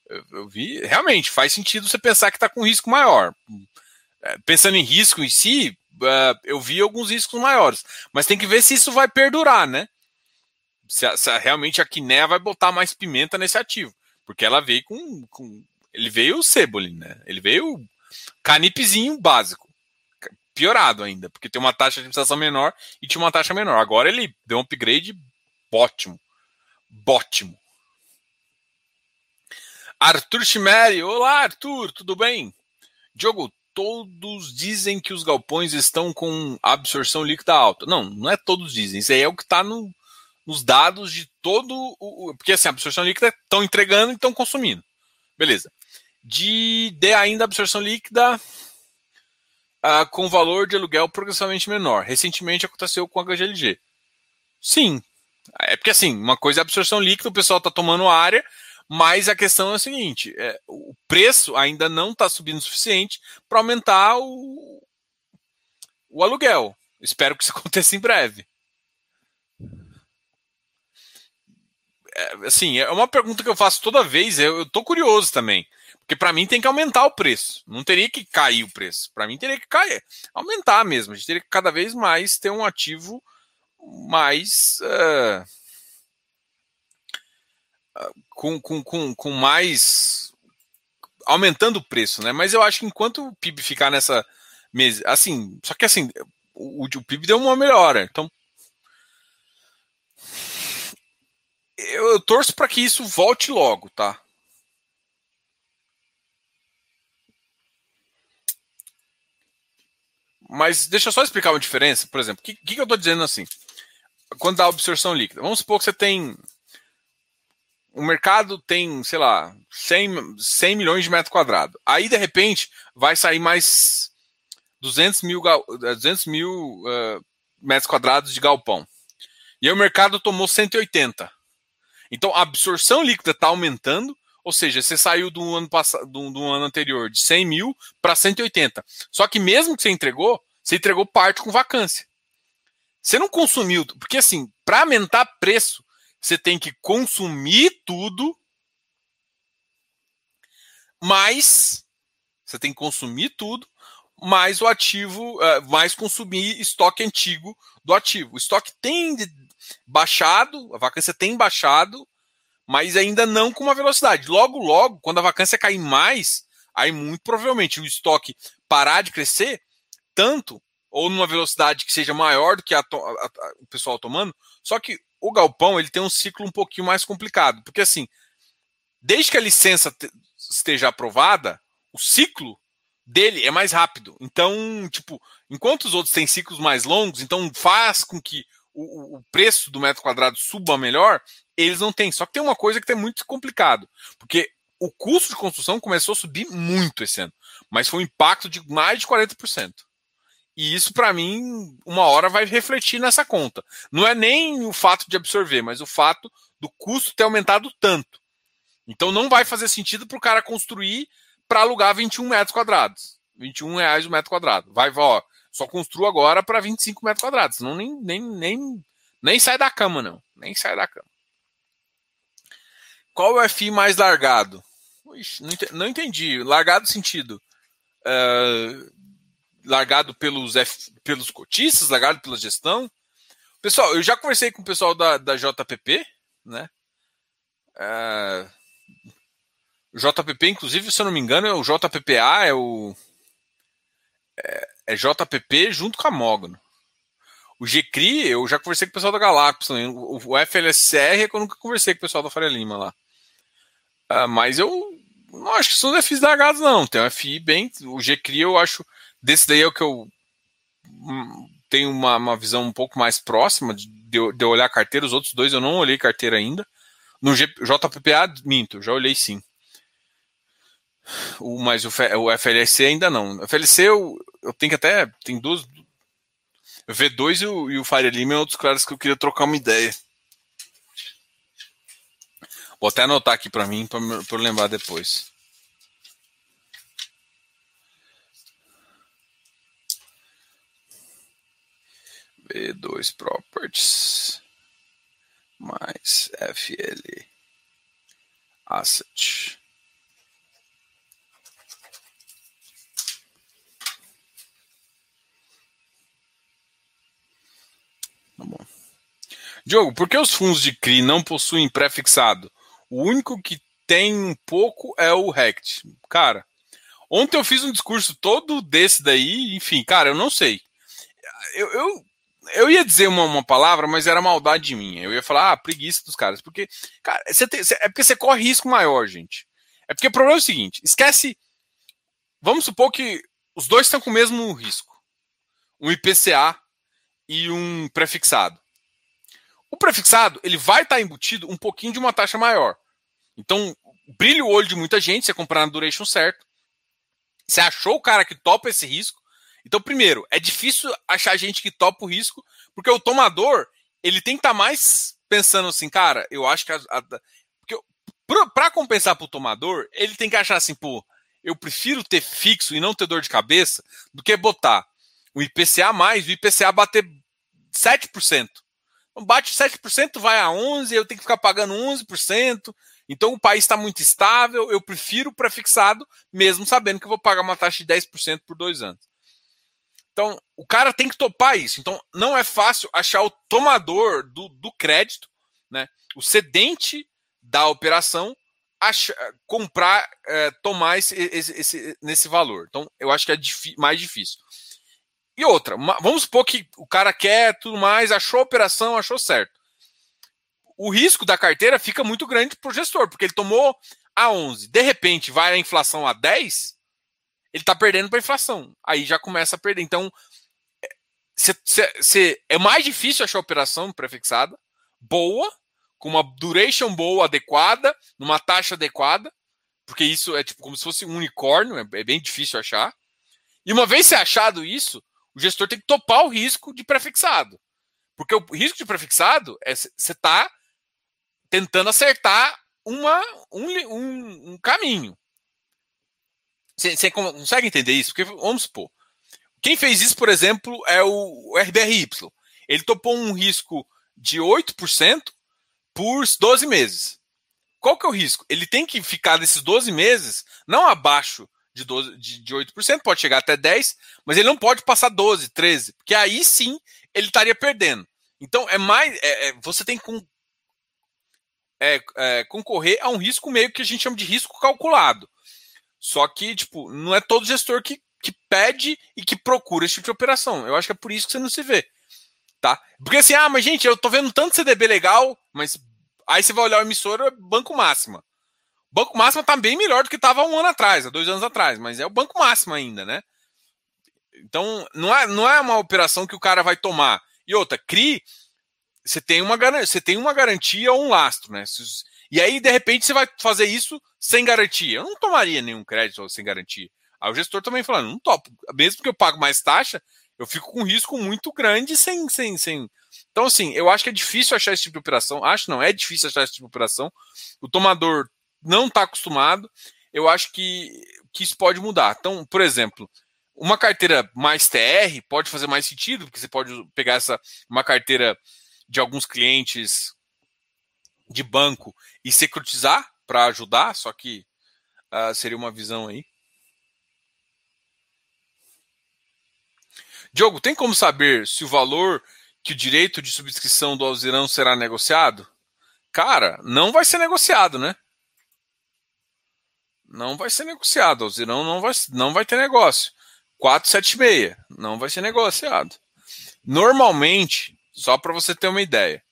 Eu, eu, vi, realmente, faz sentido você pensar que está com risco maior. É, pensando em risco em si, uh, eu vi alguns riscos maiores, mas tem que ver se isso vai perdurar, né? Se, se realmente a Quiné vai botar mais pimenta nesse ativo, porque ela veio com, com ele veio o Cebulin, né? Ele veio canipzinho básico. Piorado ainda, porque tem uma taxa de administração menor e tinha uma taxa menor. Agora ele deu um upgrade ótimo. Ótimo. Arthur Chimeri. Olá, Arthur, tudo bem? Diogo, todos dizem que os galpões estão com absorção líquida alta. Não, não é todos dizem. Isso aí é o que está no, nos dados de todo o. Porque assim, a absorção líquida estão entregando e estão consumindo. Beleza de, de ainda absorção líquida uh, com valor de aluguel progressivamente menor. Recentemente aconteceu com a HGLG. Sim. É porque assim, uma coisa é absorção líquida, o pessoal está tomando área, mas a questão é a seguinte: é, o preço ainda não está subindo o suficiente para aumentar o, o aluguel. Espero que isso aconteça em breve. É, assim, é uma pergunta que eu faço toda vez, eu, tô curioso também. Porque para mim tem que aumentar o preço. Não teria que cair o preço. Para mim teria que cair, aumentar mesmo. A gente teria que cada vez mais ter um ativo mais uh, com, com, com, com mais aumentando o preço, né? Mas eu acho que enquanto o PIB ficar nessa mesa, assim, só que assim, o, o PIB deu uma melhora. Então eu, eu torço para que isso volte logo, tá? Mas deixa eu só explicar uma diferença. Por exemplo, o que, que, eu estou dizendo assim? Quando dá absorção líquida, vamos supor que você tem. O mercado tem, sei lá, 100, 100 milhões de metros quadrados. Aí, de repente, vai sair mais 200 mil, 200 mil uh, metros quadrados de galpão. E aí o mercado tomou 180. Então, a absorção líquida está aumentando, Ou seja, você saiu do ano, passado, do, do ano anterior de 100 mil para 180. Só que mesmo que você entregou, você entregou parte com vacância. Você não consumiu, porque assim, para aumentar preço, você tem que consumir tudo, mais você tem que consumir tudo, mais o ativo, uh, mais consumir estoque antigo do ativo. O estoque tem baixado, a vacância tem baixado, mas ainda não com uma velocidade. Logo, logo, quando a vacância cair mais, aí muito provavelmente o estoque parar de crescer tanto ou numa velocidade que seja maior do que a, a, a, o pessoal tomando. Só que o galpão ele tem um ciclo um pouquinho mais complicado, porque assim, desde que a licença te, esteja aprovada, o ciclo dele é mais rápido. Então, tipo, enquanto os outros têm ciclos mais longos, então faz com que o, o preço do metro quadrado suba melhor, eles não têm. Só que tem uma coisa que é muito complicado, porque o custo de construção começou a subir muito esse ano, mas foi um impacto de mais de 40%. E isso, para mim, uma hora vai refletir nessa conta. Não é nem o fato de absorver, mas o fato do custo ter aumentado tanto. Então não vai fazer sentido para o cara construir para alugar 21 metros quadrados. 21 reais o metro quadrado. Vai, ó, só construo agora para 25 metros quadrados. Senão nem, nem, nem, nem sai da cama, não. Nem sai da cama. Qual é o FI mais largado? Ixi, não entendi. Largado sentido. Uh, largado pelos, F, pelos cotistas, largado pela gestão. Pessoal, eu já conversei com o pessoal da, da JPP, né? É, JPP, inclusive, se eu não me engano, é o JPPA, é o. É, é JPP junto com a Mogno. O GCRI, eu já conversei com o pessoal da Galapagos também. O, o FLSR é que eu nunca conversei com o pessoal da Faria Lima lá. Uh, mas eu não acho que são FIs largados, não. Tem um FI bem. O GCRI eu acho Desse daí é o que eu hum, tenho uma, uma visão um pouco mais próxima de, de eu olhar a carteira. Os outros dois eu não olhei carteira ainda. No G, JPPA, minto, já olhei sim. O, mas o, o FLC ainda não. O FLC eu, eu tenho que até. Tem duas. O V2 e o, e o Fire Lima é outros caras que eu queria trocar uma ideia. Vou até anotar aqui para mim, para lembrar depois. B2 Properties mais FL Asset. Tá bom. Diogo, por que os fundos de CRI não possuem prefixado? O único que tem um pouco é o RECT. Cara, ontem eu fiz um discurso todo desse daí, enfim, cara, eu não sei. Eu, eu eu ia dizer uma, uma palavra, mas era maldade minha. Eu ia falar, ah, preguiça dos caras. Porque, cara, você tem, é porque você corre risco maior, gente. É porque o problema é o seguinte: esquece. Vamos supor que os dois estão com o mesmo risco. Um IPCA e um prefixado. O prefixado, ele vai estar embutido um pouquinho de uma taxa maior. Então, brilha o olho de muita gente, você comprar na duration certo. Você achou o cara que topa esse risco, então, primeiro, é difícil achar gente que topa o risco, porque o tomador, ele tem que estar tá mais pensando assim, cara, eu acho que a, a, para compensar para o tomador, ele tem que achar assim, pô, eu prefiro ter fixo e não ter dor de cabeça do que botar o IPCA mais, o IPCA bater 7%. Então, bate 7%, vai a 11%, eu tenho que ficar pagando 11%. Então o país está muito estável, eu prefiro o prefixado, mesmo sabendo que eu vou pagar uma taxa de 10% por dois anos. Então, o cara tem que topar isso. Então, não é fácil achar o tomador do, do crédito, né? o cedente da operação, achar, comprar, é, tomar esse, esse, esse, nesse valor. Então, eu acho que é mais difícil. E outra, uma, vamos supor que o cara quer tudo mais, achou a operação, achou certo. O risco da carteira fica muito grande para o gestor, porque ele tomou a 11, de repente vai a inflação a 10, ele está perdendo para inflação. Aí já começa a perder. Então, cê, cê, cê, é mais difícil achar operação prefixada, boa, com uma duration boa, adequada, numa taxa adequada, porque isso é tipo como se fosse um unicórnio, é, é bem difícil achar. E uma vez ser achado isso, o gestor tem que topar o risco de prefixado. Porque o risco de prefixado é você está tentando acertar uma, um, um, um caminho. Você consegue entender isso? Porque, vamos supor, quem fez isso, por exemplo, é o RBRY. Ele topou um risco de 8% por 12 meses. Qual que é o risco? Ele tem que ficar nesses 12 meses, não abaixo de, 12, de, de 8%, pode chegar até 10%, mas ele não pode passar 12%, 13%, porque aí sim ele estaria perdendo. Então é mais. É, é, você tem que é, é, concorrer a um risco meio que a gente chama de risco calculado. Só que, tipo, não é todo gestor que, que pede e que procura esse tipo de operação. Eu acho que é por isso que você não se vê. Tá? Porque assim, ah, mas gente, eu tô vendo tanto CDB legal, mas aí você vai olhar o emissor, é Banco Máxima. Banco Máxima tá bem melhor do que estava um ano atrás, há dois anos atrás, mas é o Banco Máximo ainda, né? Então, não é, não é uma operação que o cara vai tomar. E outra, CRI, você tem uma, você tem uma garantia ou um lastro, né? E aí, de repente, você vai fazer isso sem garantia. Eu não tomaria nenhum crédito sem garantia. Aí o gestor também falando, não topo. Mesmo que eu pago mais taxa, eu fico com um risco muito grande sem, sem, sem. Então, assim, eu acho que é difícil achar esse tipo de operação. Acho não, é difícil achar esse tipo de operação. O tomador não está acostumado. Eu acho que, que isso pode mudar. Então, por exemplo, uma carteira mais TR pode fazer mais sentido, porque você pode pegar essa uma carteira de alguns clientes de banco e securitizar para ajudar, só que uh, seria uma visão aí. Diogo, tem como saber se o valor que o direito de subscrição do Alzirão será negociado? Cara, não vai ser negociado, né? Não vai ser negociado. Alzirão não vai, não vai ter negócio. 476 não vai ser negociado. Normalmente, só para você ter uma ideia,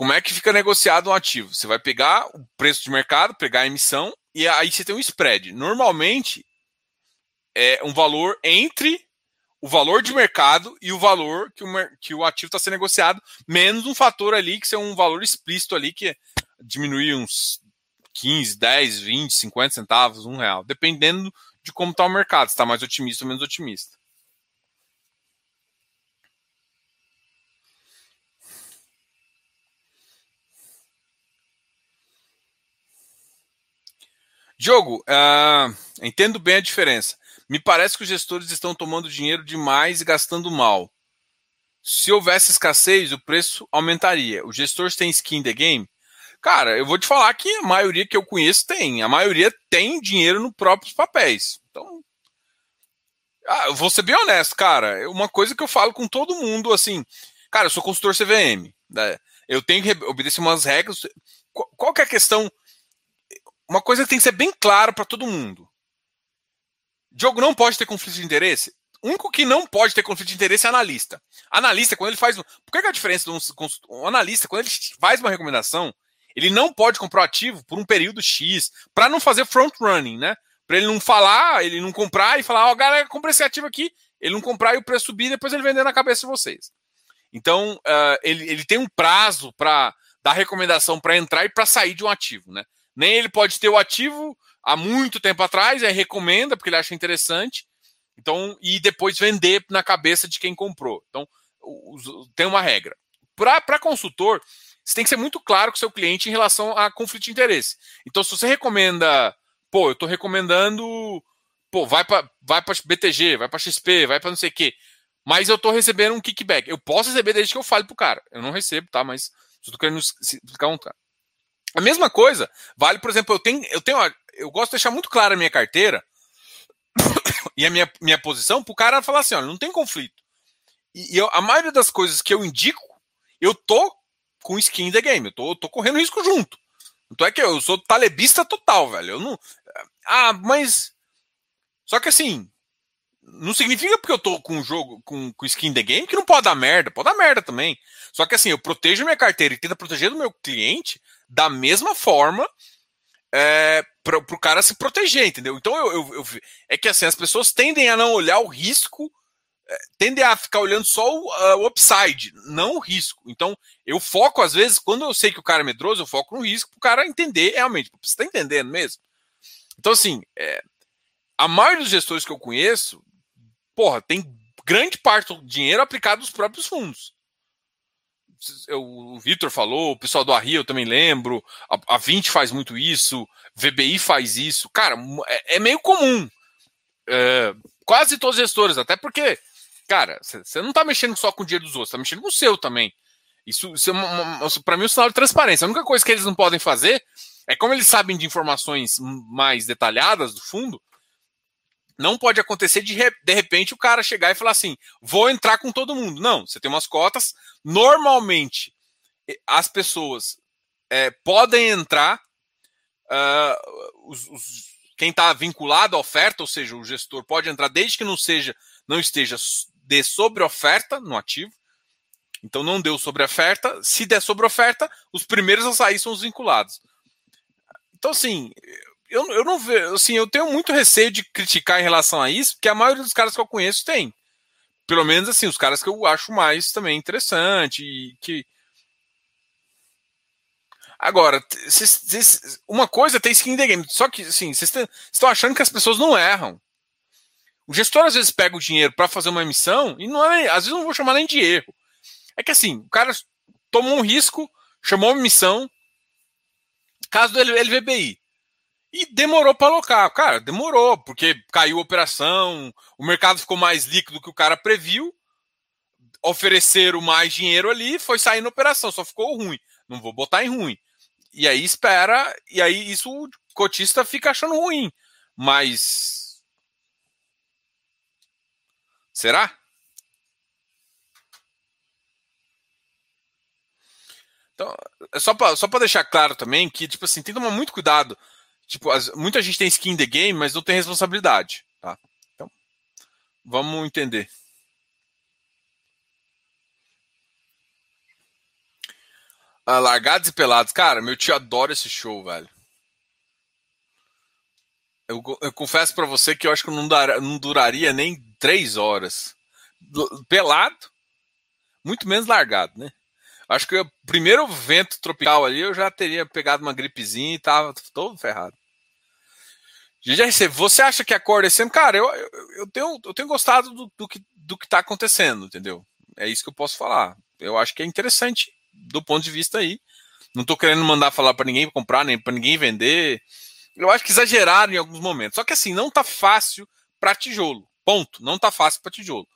como é que fica negociado um ativo? Você vai pegar o preço de mercado, pegar a emissão e aí você tem um spread. Normalmente é um valor entre o valor de mercado e o valor que o, que o ativo está sendo negociado, menos um fator ali que é um valor explícito ali que diminui uns 15, 10, 20, 50 centavos, um real, dependendo de como está o mercado, se está mais otimista ou menos otimista. Diogo, uh, entendo bem a diferença. Me parece que os gestores estão tomando dinheiro demais e gastando mal. Se houvesse escassez, o preço aumentaria. Os gestores têm skin in the game? Cara, eu vou te falar que a maioria que eu conheço tem. A maioria tem dinheiro nos próprios papéis. Então. Ah, eu vou ser bem honesto, cara. Uma coisa que eu falo com todo mundo, assim. Cara, eu sou consultor CVM. Né? Eu tenho que obedecer umas regras. Qual é a questão? Uma coisa que tem que ser bem clara para todo mundo. Diogo não pode ter conflito de interesse? O único que não pode ter conflito de interesse é analista. Analista, quando ele faz. Por que, é a diferença de um, um analista, quando ele faz uma recomendação, ele não pode comprar o ativo por um período X, para não fazer front running, né? Para ele não falar, ele não comprar e falar, ó, oh, galera, compra esse ativo aqui, ele não comprar e o preço subir, depois ele vender na cabeça de vocês. Então, uh, ele, ele tem um prazo para dar recomendação para entrar e para sair de um ativo, né? Nem ele pode ter o ativo há muito tempo atrás, aí recomenda porque ele acha interessante, então e depois vender na cabeça de quem comprou. Então tem uma regra. Para consultor, você tem que ser muito claro com o seu cliente em relação a conflito de interesse. Então, se você recomenda, pô, eu estou recomendando, pô, vai para vai BTG, vai para XP, vai para não sei o quê, mas eu estou recebendo um kickback. Eu posso receber desde que eu fale pro cara. Eu não recebo, tá? Mas estou querendo explicar um cara. A mesma coisa vale, por exemplo, eu tenho, eu tenho, eu gosto de deixar muito clara a minha carteira e a minha, minha posição para o cara falar assim, olha, não tem conflito. E, eu, a maioria das coisas que eu indico, eu tô com skin in the game, eu tô, eu tô correndo risco junto. Então é que eu sou talebista total, velho. Eu não. Ah, mas. Só que assim, não significa porque eu tô com o jogo, com, com skin in the game, que não pode dar merda. Pode dar merda também. Só que assim, eu protejo minha carteira e tento proteger do meu cliente da mesma forma é, para o cara se proteger, entendeu? Então eu, eu, eu, é que assim, as pessoas tendem a não olhar o risco, é, tendem a ficar olhando só o, uh, o, upside, não o risco. Então eu foco, às vezes, quando eu sei que o cara é medroso, eu foco no risco para o cara entender realmente. Você está entendendo mesmo? Então, assim, é, a maioria dos gestores que eu conheço, porra, tem grande parte do dinheiro aplicado nos próprios fundos. O Vitor falou, o pessoal do Arria eu também lembro, a, a 20 faz muito isso, VBI faz isso. Cara, é, é meio comum. É, quase todos os gestores, até porque, cara, você não está mexendo só com o dinheiro dos outros, está mexendo com o seu também. Isso, isso é para mim é um sinal de transparência. A única coisa que eles não podem fazer é como eles sabem de informações mais detalhadas do fundo, não pode acontecer de, de repente o cara chegar e falar assim: vou entrar com todo mundo. Não, você tem umas cotas. Normalmente, as pessoas é, podem entrar, uh, os, os, quem está vinculado à oferta, ou seja, o gestor pode entrar desde que não seja, não esteja de sobre oferta no ativo. Então não deu sobre oferta. Se der sobre oferta, os primeiros a sair são os vinculados. Então, assim, eu, eu não vejo, assim, eu tenho muito receio de criticar em relação a isso, porque a maioria dos caras que eu conheço tem. Pelo menos, assim, os caras que eu acho mais também interessante e que. Agora, cês, cês, uma coisa tem skin in the game, só que, assim, vocês estão achando que as pessoas não erram. O gestor às vezes pega o dinheiro para fazer uma emissão e não é, às vezes não vou chamar nem de erro. É que assim, o cara tomou um risco, chamou uma emissão, caso do LVBI. E demorou para alocar. Cara, demorou, porque caiu a operação, o mercado ficou mais líquido que o cara previu, ofereceram mais dinheiro ali, foi sair na operação, só ficou ruim. Não vou botar em ruim. E aí espera, e aí isso o cotista fica achando ruim. Mas. Será? Então, é só para só deixar claro também que, tipo assim, tem que tomar muito cuidado Tipo, as, muita gente tem skin in the game, mas não tem responsabilidade. Tá? Então, vamos entender. Ah, largados e pelados. Cara, meu tio adora esse show, velho. Eu, eu confesso para você que eu acho que não, dar, não duraria nem três horas. Pelado, muito menos largado, né? Acho que o primeiro vento tropical ali eu já teria pegado uma gripezinha e tava todo ferrado. GRC, você acha que a corda é sempre. Cara, eu, eu, eu, tenho, eu tenho gostado do, do, que, do que tá acontecendo, entendeu? É isso que eu posso falar. Eu acho que é interessante do ponto de vista aí. Não tô querendo mandar falar para ninguém comprar, nem para ninguém vender. Eu acho que exageraram em alguns momentos. Só que assim, não tá fácil para tijolo. Ponto. Não tá fácil para tijolo.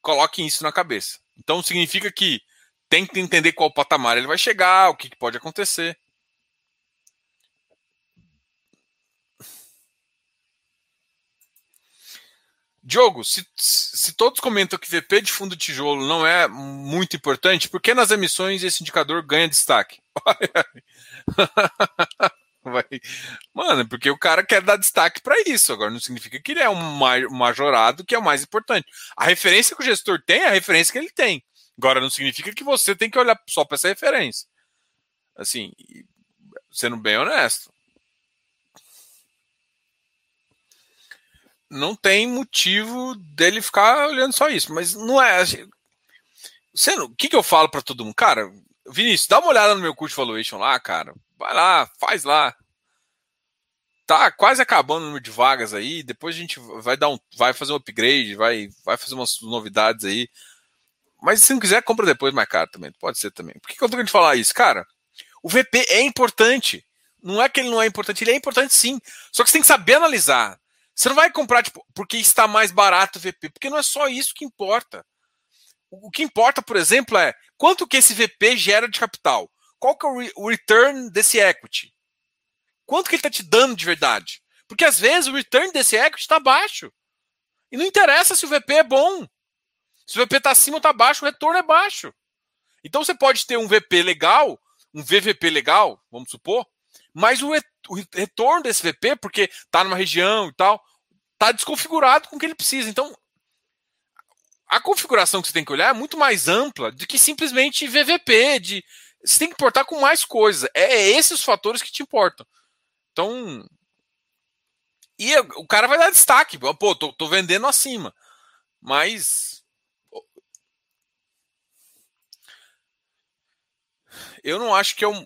Coloquem isso na cabeça. Então significa que tem que entender qual patamar ele vai chegar, o que, que pode acontecer. Diogo, se, se todos comentam que VP de fundo de tijolo não é muito importante, por que nas emissões esse indicador ganha destaque? Mano, porque o cara quer dar destaque para isso. Agora não significa que ele é um majorado que é o mais importante. A referência que o gestor tem é a referência que ele tem. Agora não significa que você tem que olhar só para essa referência. Assim, sendo bem honesto. Não tem motivo dele ficar olhando só isso. Mas não é. Assim, você, o que, que eu falo para todo mundo? Cara, Vinícius, dá uma olhada no meu curso de valuation lá, cara. Vai lá, faz lá. Tá quase acabando o número de vagas aí. Depois a gente vai dar um, vai fazer um upgrade, vai, vai fazer umas novidades aí. Mas se não quiser, compra depois mais caro também. Pode ser também. Por que, que eu tô querendo falar isso? Cara, o VP é importante. Não é que ele não é importante, ele é importante sim. Só que você tem que saber analisar. Você não vai comprar tipo, porque está mais barato o VP, porque não é só isso que importa. O que importa, por exemplo, é quanto que esse VP gera de capital. Qual que é o return desse equity? Quanto que ele está te dando de verdade? Porque às vezes o return desse equity está baixo. E não interessa se o VP é bom. Se o VP está acima ou está baixo, o retorno é baixo. Então você pode ter um VP legal, um VVP legal, vamos supor, mas o, retorno desse VP, porque está numa região e tal, está desconfigurado com o que ele precisa. Então, a configuração que você tem que olhar é muito mais ampla do que simplesmente VVP. De, você tem que importar com mais coisas. É, é esses os fatores que te importam. Então. E o cara vai dar destaque. Pô, tô, tô vendendo acima. Mas. Eu não acho que é um.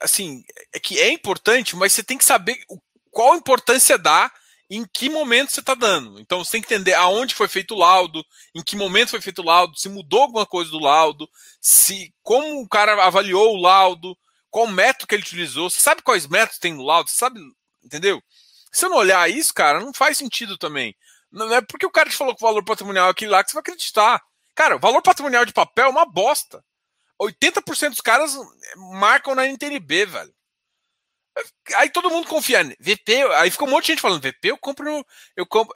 Assim, é que é importante, mas você tem que saber qual importância dá em que momento você está dando. Então você tem que entender aonde foi feito o laudo, em que momento foi feito o laudo, se mudou alguma coisa do laudo, se como o cara avaliou o laudo, qual método que ele utilizou, você sabe quais métodos tem no laudo, você sabe, entendeu? Se eu não olhar isso, cara, não faz sentido também. Não é porque o cara te falou que o valor patrimonial é aquele lá que você vai acreditar. Cara, o valor patrimonial de papel é uma bosta. 80% dos caras marcam na NTNB, velho. Aí todo mundo confia. VP, aí fica um monte de gente falando, VP, eu compro. Eu compro.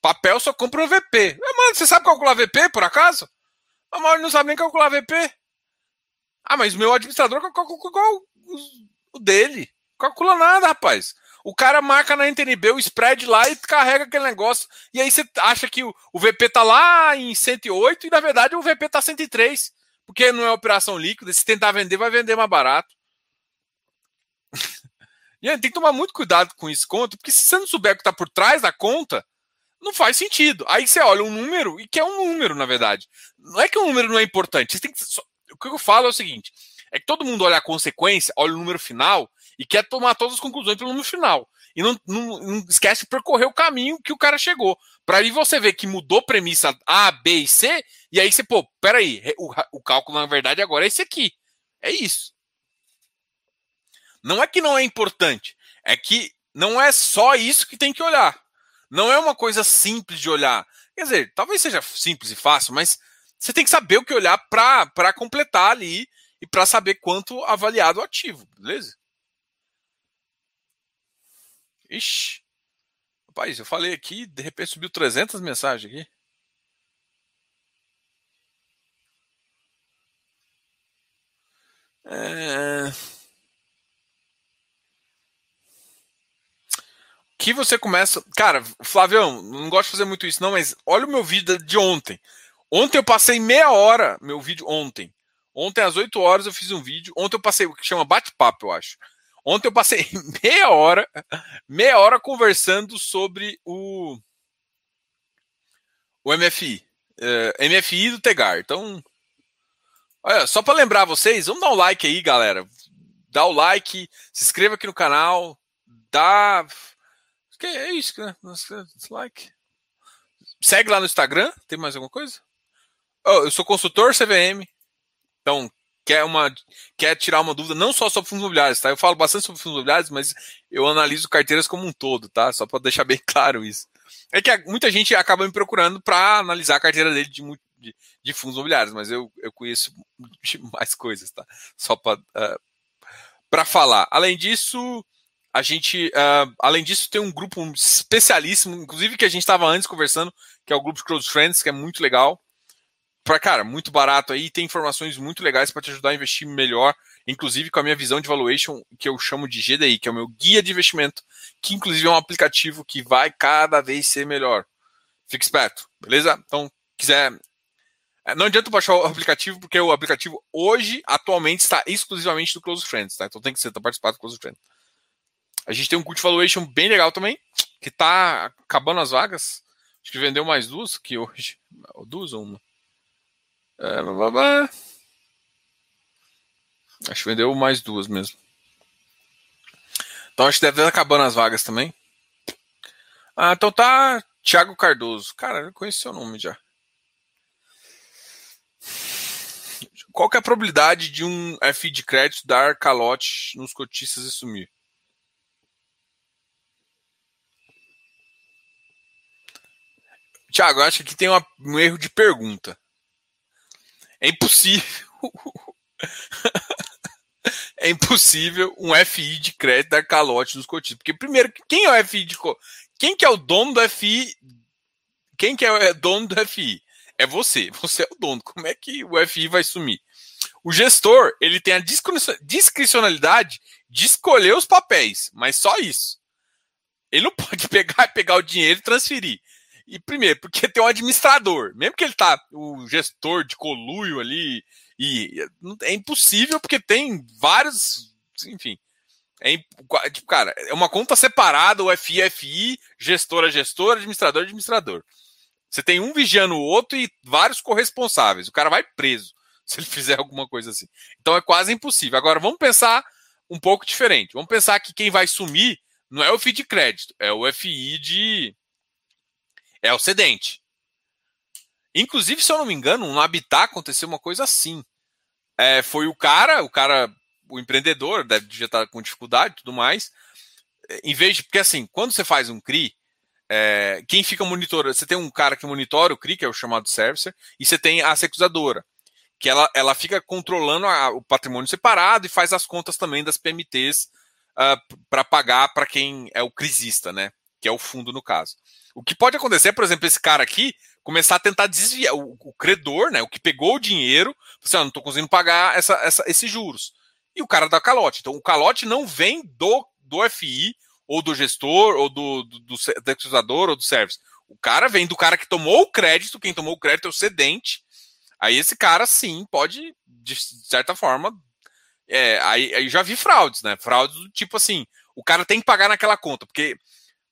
Papel só compro no VP. Mano, você sabe calcular VP, por acaso? A maioria não sabe nem calcular VP. Ah, mas o meu administrador calcula o dele. Calcula nada, rapaz. O cara marca na NTNB o spread lá e carrega aquele negócio. E aí você acha que o, o VP tá lá em 108 e na verdade o VP tá 103. Porque não é operação líquida. Se tentar vender, vai vender mais barato. e aí, tem que tomar muito cuidado com isso conta, porque se você não souber o que está por trás da conta, não faz sentido. Aí você olha um número e quer um número, na verdade. Não é que o um número não é importante. Que... O que eu falo é o seguinte: é que todo mundo olha a consequência, olha o número final e quer tomar todas as conclusões pelo número final. E não, não, não esquece de percorrer o caminho que o cara chegou. Para aí você ver que mudou premissa A, B e C, e aí você, pô, peraí, o, o cálculo na verdade agora é esse aqui. É isso. Não é que não é importante, é que não é só isso que tem que olhar. Não é uma coisa simples de olhar. Quer dizer, talvez seja simples e fácil, mas você tem que saber o que olhar para completar ali e para saber quanto avaliado o ativo, beleza? Ixi. Rapaz, eu falei aqui, de repente subiu 300 mensagens aqui. É... Que você começa. Cara, Flavião, não gosto de fazer muito isso, não, mas olha o meu vídeo de ontem. Ontem eu passei meia hora, meu vídeo ontem. Ontem às 8 horas eu fiz um vídeo. Ontem eu passei o que chama bate-papo, eu acho. Ontem eu passei meia hora, meia hora conversando sobre o o MFI, é, MFI do Tegar. Então, olha, só para lembrar vocês, vamos dar um like aí, galera. Dá o like, se inscreva aqui no canal, dá que é isso, né? Like. Segue lá no Instagram, tem mais alguma coisa? Oh, eu sou consultor CVM. Então, quer, uma, quer tirar uma dúvida não só sobre fundos imobiliários, tá? Eu falo bastante sobre fundos imobiliários, mas eu analiso carteiras como um todo, tá? Só para deixar bem claro isso. É que muita gente acaba me procurando para analisar a carteira dele de, de, de, fundos imobiliários, mas eu, eu conheço mais coisas, tá? Só para uh, para falar. Além disso, a gente, uh, além disso, tem um grupo especialíssimo, inclusive que a gente estava antes conversando, que é o grupo Close Friends, que é muito legal para cara, muito barato aí, tem informações muito legais para te ajudar a investir melhor, inclusive com a minha visão de valuation, que eu chamo de GDI, que é o meu guia de investimento, que inclusive é um aplicativo que vai cada vez ser melhor. Fique esperto, beleza? Então, quiser. É, não adianta baixar o aplicativo, porque o aplicativo hoje, atualmente, está exclusivamente do Close Friends, tá? Então tem que ser tá participado do Close Friends. A gente tem um Cult Valuation bem legal também, que tá acabando as vagas. Acho que vendeu mais duas que hoje. Duas ou uma? É, blá, blá. Acho que vendeu mais duas mesmo. Então acho que deve estar acabando as vagas também. Ah, então tá Thiago Cardoso. Cara, eu conheci seu nome já. Qual que é a probabilidade de um FI de crédito dar calote nos cotistas e sumir? Tiago, acho que tem uma, um erro de pergunta. É impossível. é impossível um FI de crédito dar calote nos cotistas. Porque, primeiro, quem é o FI de. Quem que é o dono do FI? Quem que é o dono do FI? É você. Você é o dono. Como é que o FI vai sumir? O gestor, ele tem a discricionalidade de escolher os papéis, mas só isso. Ele não pode pegar, pegar o dinheiro e transferir. E primeiro, porque tem um administrador, mesmo que ele tá o gestor de coluio ali, e é impossível porque tem vários, enfim. É, tipo, cara, é uma conta separada, o FI, FI, gestor a gestor, administrador a administrador. Você tem um vigiando o outro e vários corresponsáveis. O cara vai preso se ele fizer alguma coisa assim. Então é quase impossível. Agora vamos pensar um pouco diferente. Vamos pensar que quem vai sumir não é o FII de crédito, é o FI de. É o cedente. Inclusive, se eu não me engano, no Habitat aconteceu uma coisa assim. É, foi o cara, o cara, o empreendedor, deve já estar com dificuldade e tudo mais. Em vez de. Porque assim, quando você faz um CRI, é, quem fica monitorando, você tem um cara que monitora o CRI, que é o chamado servicer, e você tem a securizadora, que ela, ela fica controlando a, o patrimônio separado e faz as contas também das PMTs uh, ah, para pagar para quem é o crisista, né? Que é o fundo no caso. O que pode acontecer, por exemplo, esse cara aqui começar a tentar desviar o, o credor, né? O que pegou o dinheiro, você assim, não estou conseguindo pagar essa, essa, esses juros. E o cara dá calote. Então, o calote não vem do, do FI, ou do gestor, ou do, do, do, do ou do service. O cara vem do cara que tomou o crédito, quem tomou o crédito é o cedente. Aí esse cara, sim, pode, de certa forma. É, aí, aí já vi fraudes, né? Fraudes do tipo assim: o cara tem que pagar naquela conta, porque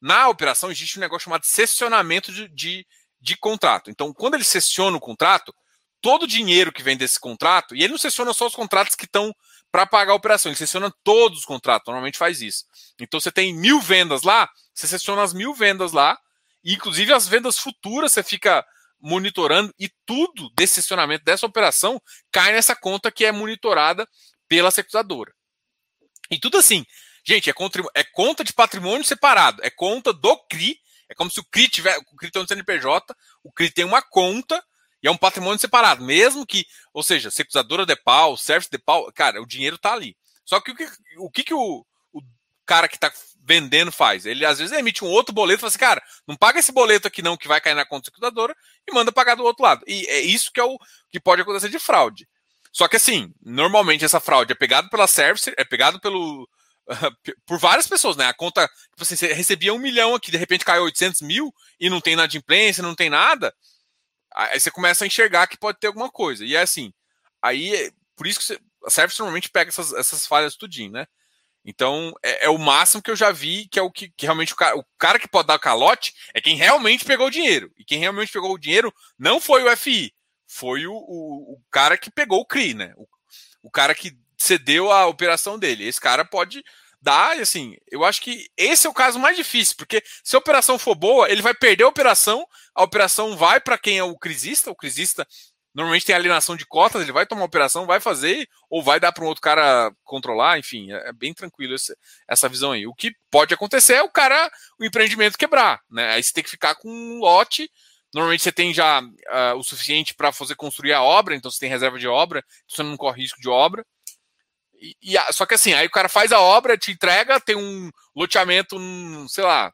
na operação existe um negócio chamado cessionamento de, de, de contrato. Então, quando ele cessiona o contrato, todo o dinheiro que vem desse contrato, e ele não cessiona só os contratos que estão para pagar a operação, ele cessiona todos os contratos, normalmente faz isso. Então, você tem mil vendas lá, você cessiona as mil vendas lá, e inclusive as vendas futuras você fica monitorando, e tudo desse cessionamento dessa operação cai nessa conta que é monitorada pela securitadora. E tudo assim, Gente, é conta, é conta de patrimônio separado, é conta do CRI. É como se o CRI tiver, o CRI tem um CNPJ, o CRI tem uma conta e é um patrimônio separado. Mesmo que, ou seja, securizadora de pau, service de pau, cara, o dinheiro tá ali. Só que o que o, que que o, o cara que tá vendendo faz? Ele às vezes emite um outro boleto e fala assim, cara, não paga esse boleto aqui não, que vai cair na conta securizadora, e manda pagar do outro lado. E é isso que é o que pode acontecer de fraude. Só que assim, normalmente essa fraude é pegada pela service, é pegado pelo por várias pessoas, né? A conta, tipo assim, você recebia um milhão aqui, de repente caiu 800 mil e não tem inadimplência, não tem nada. Aí você começa a enxergar que pode ter alguma coisa. E é assim, aí, por isso que você, a Service normalmente pega essas, essas falhas tudinho, né? Então, é, é, o máximo que eu já vi, que é o que, que, realmente o cara, o cara que pode dar calote é quem realmente pegou o dinheiro. E quem realmente pegou o dinheiro não foi o FI, foi o, o, o cara que pegou o CRI, né? O, o cara que cedeu a operação dele. Esse cara pode dar, assim, eu acho que esse é o caso mais difícil, porque se a operação for boa, ele vai perder a operação, a operação vai para quem é o crisista, o crisista normalmente tem alienação de cotas, ele vai tomar a operação, vai fazer, ou vai dar para um outro cara controlar, enfim, é, é bem tranquilo essa, essa visão aí. O que pode acontecer é o cara, o empreendimento quebrar, né? Aí você tem que ficar com um lote. Normalmente você tem já uh, o suficiente para fazer construir a obra, então você tem reserva de obra, então você não corre risco de obra. E, e, só que assim, aí o cara faz a obra, te entrega, tem um loteamento, sei lá,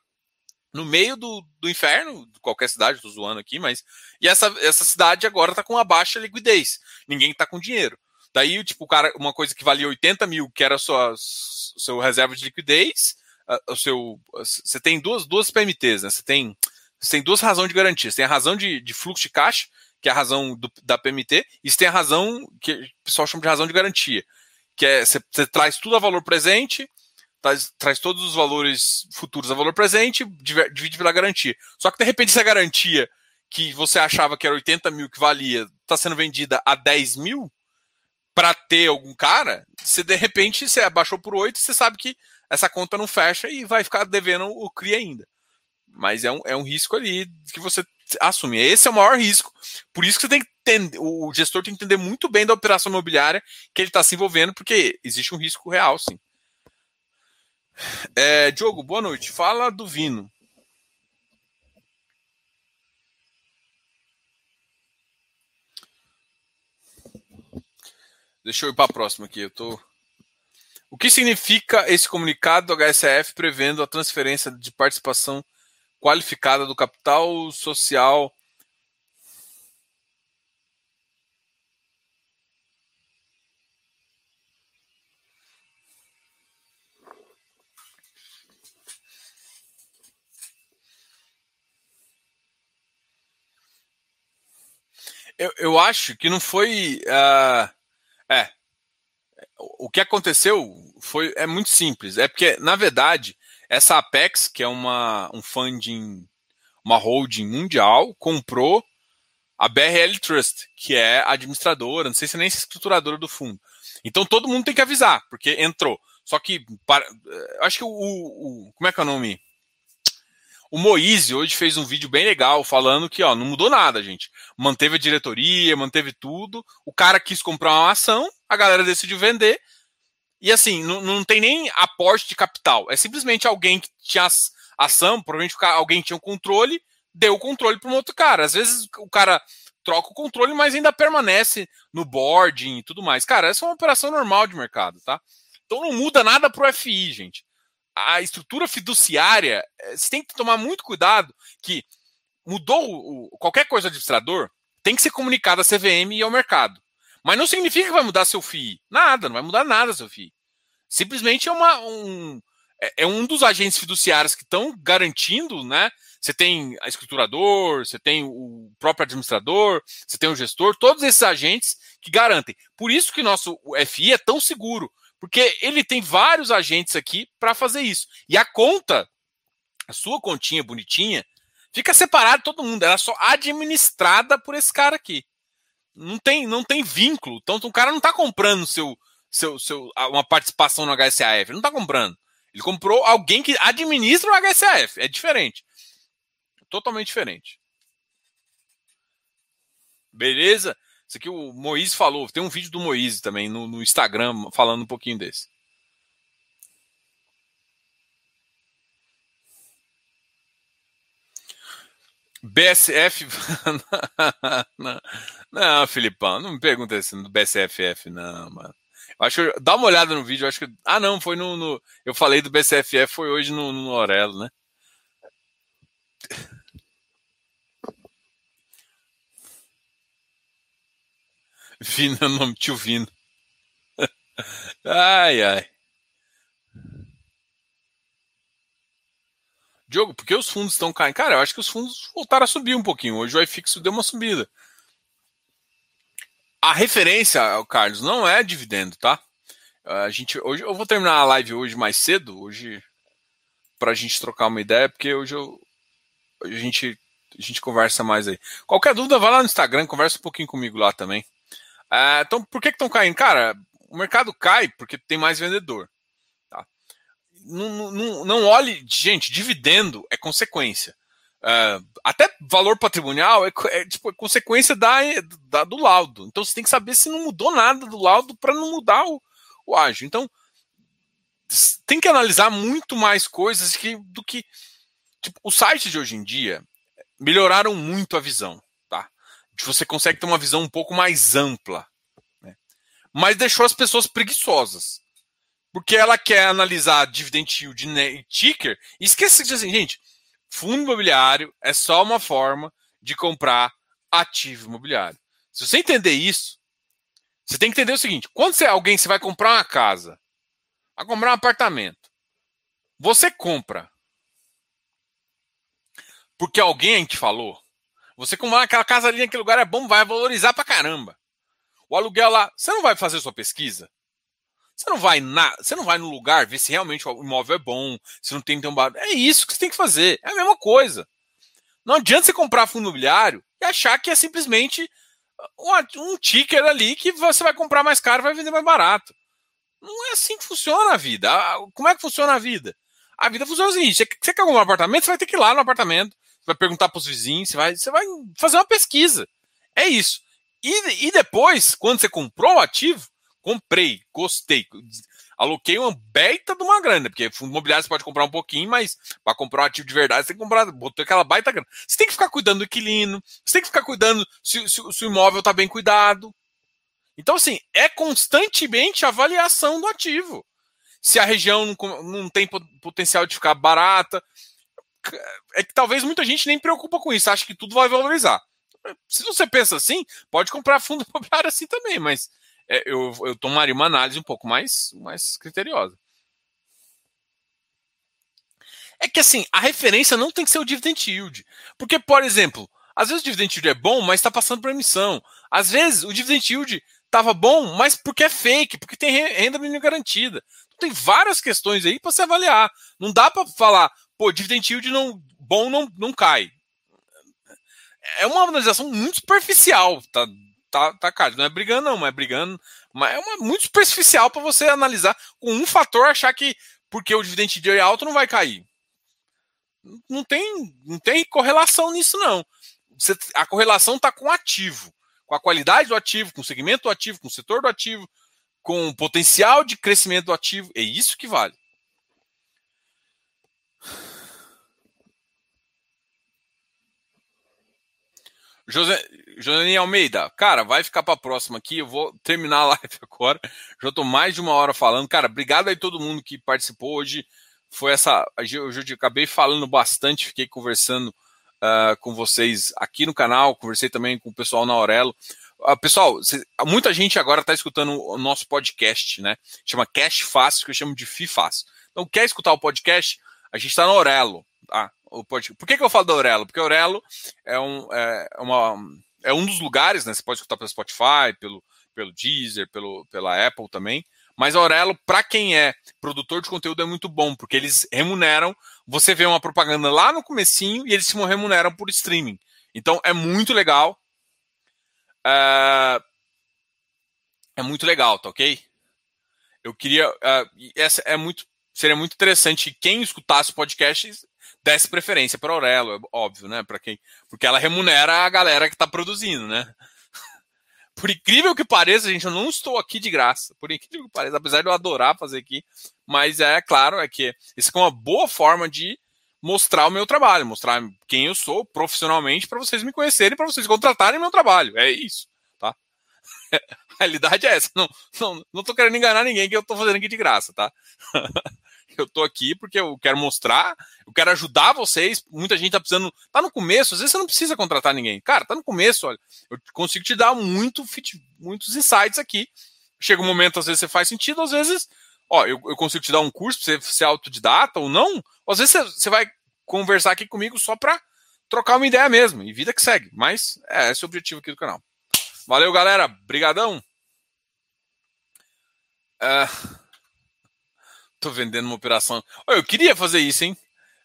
no meio do, do inferno, qualquer cidade, tô zoando aqui, mas. E essa, essa cidade agora tá com uma baixa liquidez. Ninguém tá com dinheiro. Daí, tipo, o cara, uma coisa que valia 80 mil, que era a sua seu reserva de liquidez, o seu. Você tem duas, duas PMTs, né? Você tem, tem duas razões de garantia. Você tem a razão de, de fluxo de caixa, que é a razão do, da PMT, e você tem a razão que o pessoal chama de razão de garantia, que é você, traz tudo a valor presente, traz, traz todos os valores futuros a valor presente, divide pela garantia. Só que de repente essa garantia que você achava que era 80 mil que valia, está sendo vendida a 10 mil para ter algum cara, você de repente você abaixou por 8, você sabe que essa conta não fecha e vai ficar devendo o CRI ainda. Mas é um, é um risco ali que você assume. Esse é o maior risco. Por isso que tem que entender, o gestor tem que entender muito bem da operação imobiliária que ele está se envolvendo, porque existe um risco real, sim. É, Diogo, boa noite. Fala do Vino. Deixa eu ir para a próxima aqui. Eu tô. O que significa esse comunicado do HSF prevendo a transferência de participação qualificada do capital social Eu, eu acho que não foi. Uh, é. O que aconteceu foi é muito simples. É porque, na verdade, essa Apex, que é uma, um funding, uma holding mundial, comprou a BRL Trust, que é administradora, não sei se nem se é estruturadora do fundo. Então todo mundo tem que avisar, porque entrou. Só que, para, acho que o, o, Como é que é o nome? O Moise hoje fez um vídeo bem legal falando que ó, não mudou nada, gente. Manteve a diretoria, manteve tudo. O cara quis comprar uma ação, a galera decidiu vender. E assim, não, não tem nem aporte de capital. É simplesmente alguém que tinha ação, provavelmente alguém tinha o um controle, deu o controle para um outro cara. Às vezes o cara troca o controle, mas ainda permanece no boarding e tudo mais. Cara, essa é uma operação normal de mercado, tá? Então não muda nada para o FI, gente. A estrutura fiduciária, eh, você tem que tomar muito cuidado que mudou o, qualquer coisa administrador, tem que ser comunicado à CVM e ao mercado. Mas não significa que vai mudar seu FII. Nada, não vai mudar nada seu FII. Simplesmente é, uma, um, é, é um dos agentes fiduciários que estão garantindo, né? Você tem a escriturador, você tem o próprio administrador, você tem o gestor, todos esses agentes que garantem. Por isso que nosso FI é tão seguro, porque ele tem vários agentes aqui para fazer isso. E a conta, a sua continha bonitinha, fica separada de todo mundo. Ela é só administrada por esse cara aqui. Não tem, não tem vínculo. Então, o cara não está comprando seu, seu, seu, uma participação no HSAF. Ele não está comprando. Ele comprou alguém que administra o HSAF. É diferente. Totalmente diferente. Beleza? Isso aqui o Moise falou. Tem um vídeo do Moise também no, no Instagram falando um pouquinho desse. BSF. não, Filipão, não me pergunta isso do BSFF, não, mano. Acho dá uma olhada no vídeo, acho que. Ah, não, foi no. no eu falei do BCFF, foi hoje no, no né? Vino é o nome tio Vino. ai, ai. Diogo, por que os fundos estão caindo? Cara, eu acho que os fundos voltaram a subir um pouquinho. Hoje o iFixo deu uma subida. A referência, Carlos, não é dividendo, tá? A gente, hoje eu vou terminar a live hoje mais cedo, hoje para a gente trocar uma ideia, porque hoje eu, a gente a gente conversa mais aí. Qualquer dúvida, vai lá no Instagram, conversa um pouquinho comigo lá também. É, então, por que estão caindo? Cara, o mercado cai porque tem mais vendedor. Tá? Não, não, não olhe, gente, dividendo é consequência. É, até valor patrimonial é, é, tipo, é consequência da, da, do laudo. Então você tem que saber se não mudou nada do laudo para não mudar o, o ágio. Então tem que analisar muito mais coisas que, do que. Tipo, os sites de hoje em dia melhoraram muito a visão você consegue ter uma visão um pouco mais ampla. Né? Mas deixou as pessoas preguiçosas. Porque ela quer analisar dividend yield e ticker e esquece de assim, gente, fundo imobiliário é só uma forma de comprar ativo imobiliário. Se você entender isso, você tem que entender o seguinte: quando você, alguém você vai comprar uma casa, vai comprar um apartamento, você compra porque alguém te falou, você comprar aquela casa ali naquele lugar é bom, vai valorizar pra caramba. O aluguel lá, você não vai fazer sua pesquisa? Você não vai na, você não vai no lugar ver se realmente o imóvel é bom, se não tem bar. É isso que você tem que fazer. É a mesma coisa. Não adianta você comprar fundo imobiliário e achar que é simplesmente um, um ticker ali que você vai comprar mais caro, vai vender mais barato. Não é assim que funciona a vida. Como é que funciona a vida? A vida funciona seguinte: você quer comprar um apartamento, você vai ter que ir lá no apartamento, vai perguntar para os vizinhos, você vai, você vai fazer uma pesquisa. É isso. E, e depois, quando você comprou o ativo, comprei, gostei, aloquei uma baita de uma grana, porque fundo imobiliário você pode comprar um pouquinho, mas para comprar um ativo de verdade, você tem que comprar, botou aquela baita grana. Você tem que ficar cuidando do inquilino, você tem que ficar cuidando se, se, se o imóvel está bem cuidado. Então, assim, é constantemente avaliação do ativo. Se a região não, não tem potencial de ficar barata, é que talvez muita gente nem preocupa com isso, acha que tudo vai valorizar. Se você pensa assim, pode comprar fundo imobiliário assim também, mas é, eu, eu tomaria uma análise um pouco mais, mais criteriosa. É que assim, a referência não tem que ser o dividend yield. Porque, por exemplo, às vezes o dividend yield é bom, mas está passando por emissão. Às vezes o dividend yield estava bom, mas porque é fake, porque tem renda mínima garantida. Então, tem várias questões aí para você avaliar. Não dá para falar, pô, dividend yield não, bom não, não cai. É uma analisação muito superficial, tá, tá, tá cara, não é brigando não, mas é brigando, Mas é uma, muito superficial para você analisar com um fator achar que porque o dividend yield é alto não vai cair. Não tem, não tem correlação nisso, não. Você, a correlação está com o ativo, com a qualidade do ativo, com o segmento do ativo, com o setor do ativo, com o potencial de crescimento do ativo. É isso que vale. José, José Almeida, cara, vai ficar para a próxima aqui. Eu vou terminar a live agora. Já estou mais de uma hora falando. Cara, obrigado aí todo mundo que participou hoje. Foi essa. Eu acabei falando bastante, fiquei conversando uh, com vocês aqui no canal, conversei também com o pessoal na Aurelo. Uh, pessoal, cê, muita gente agora está escutando o nosso podcast, né? Chama Cash Fácil, que eu chamo de FI Fácil. Então, quer escutar o podcast? A gente está na Aurelo, tá? O. Por que, que eu falo da Aurelo? Porque Aurelo é um, é, uma, é um dos lugares, né? Você pode escutar pelo Spotify, pelo, pelo Deezer, pelo, pela Apple também. Mas Aurelo, para quem é produtor de conteúdo, é muito bom, porque eles remuneram. Você vê uma propaganda lá no comecinho e eles se remuneram por streaming. Então é muito legal. É, é muito legal, tá ok? Eu queria. Uh, essa é muito. Seria muito interessante quem escutasse o podcast desse preferência para Aurelo, é óbvio, né? Para quem, porque ela remunera a galera que está produzindo, né? Por incrível que pareça, gente, eu não estou aqui de graça. Por incrível que pareça, apesar de eu adorar fazer aqui, mas é claro é que isso é uma boa forma de mostrar o meu trabalho, mostrar quem eu sou profissionalmente para vocês me conhecerem, para vocês contratarem meu trabalho. É isso, tá? A realidade é essa. Não, não, não tô querendo enganar ninguém que eu estou fazendo aqui de graça, tá? eu tô aqui porque eu quero mostrar, eu quero ajudar vocês. Muita gente tá precisando. Tá no começo, às vezes você não precisa contratar ninguém. Cara, tá no começo, olha. Eu consigo te dar muito, muitos insights aqui. Chega um momento, às vezes você faz sentido, às vezes, ó, eu, eu consigo te dar um curso pra você ser autodidata ou não. Ou às vezes você, você vai conversar aqui comigo só pra trocar uma ideia mesmo. E vida que segue. Mas é esse é o objetivo aqui do canal. Valeu, galera. Brigadão. Uh... Tô vendendo uma operação. Eu queria fazer isso, hein?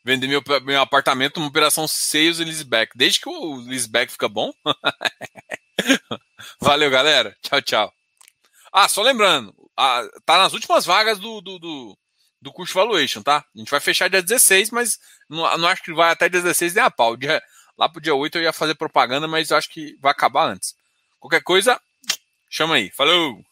Vender meu, meu apartamento, uma operação sales e leaseback. Desde que o leaseback fica bom. Valeu, galera. Tchau, tchau. Ah, só lembrando, tá nas últimas vagas do, do, do, do curso Valuation, tá? A gente vai fechar dia 16, mas não, não acho que vai até 16 nem a pau. Dia, lá pro dia 8 eu ia fazer propaganda, mas acho que vai acabar antes. Qualquer coisa, chama aí. Falou!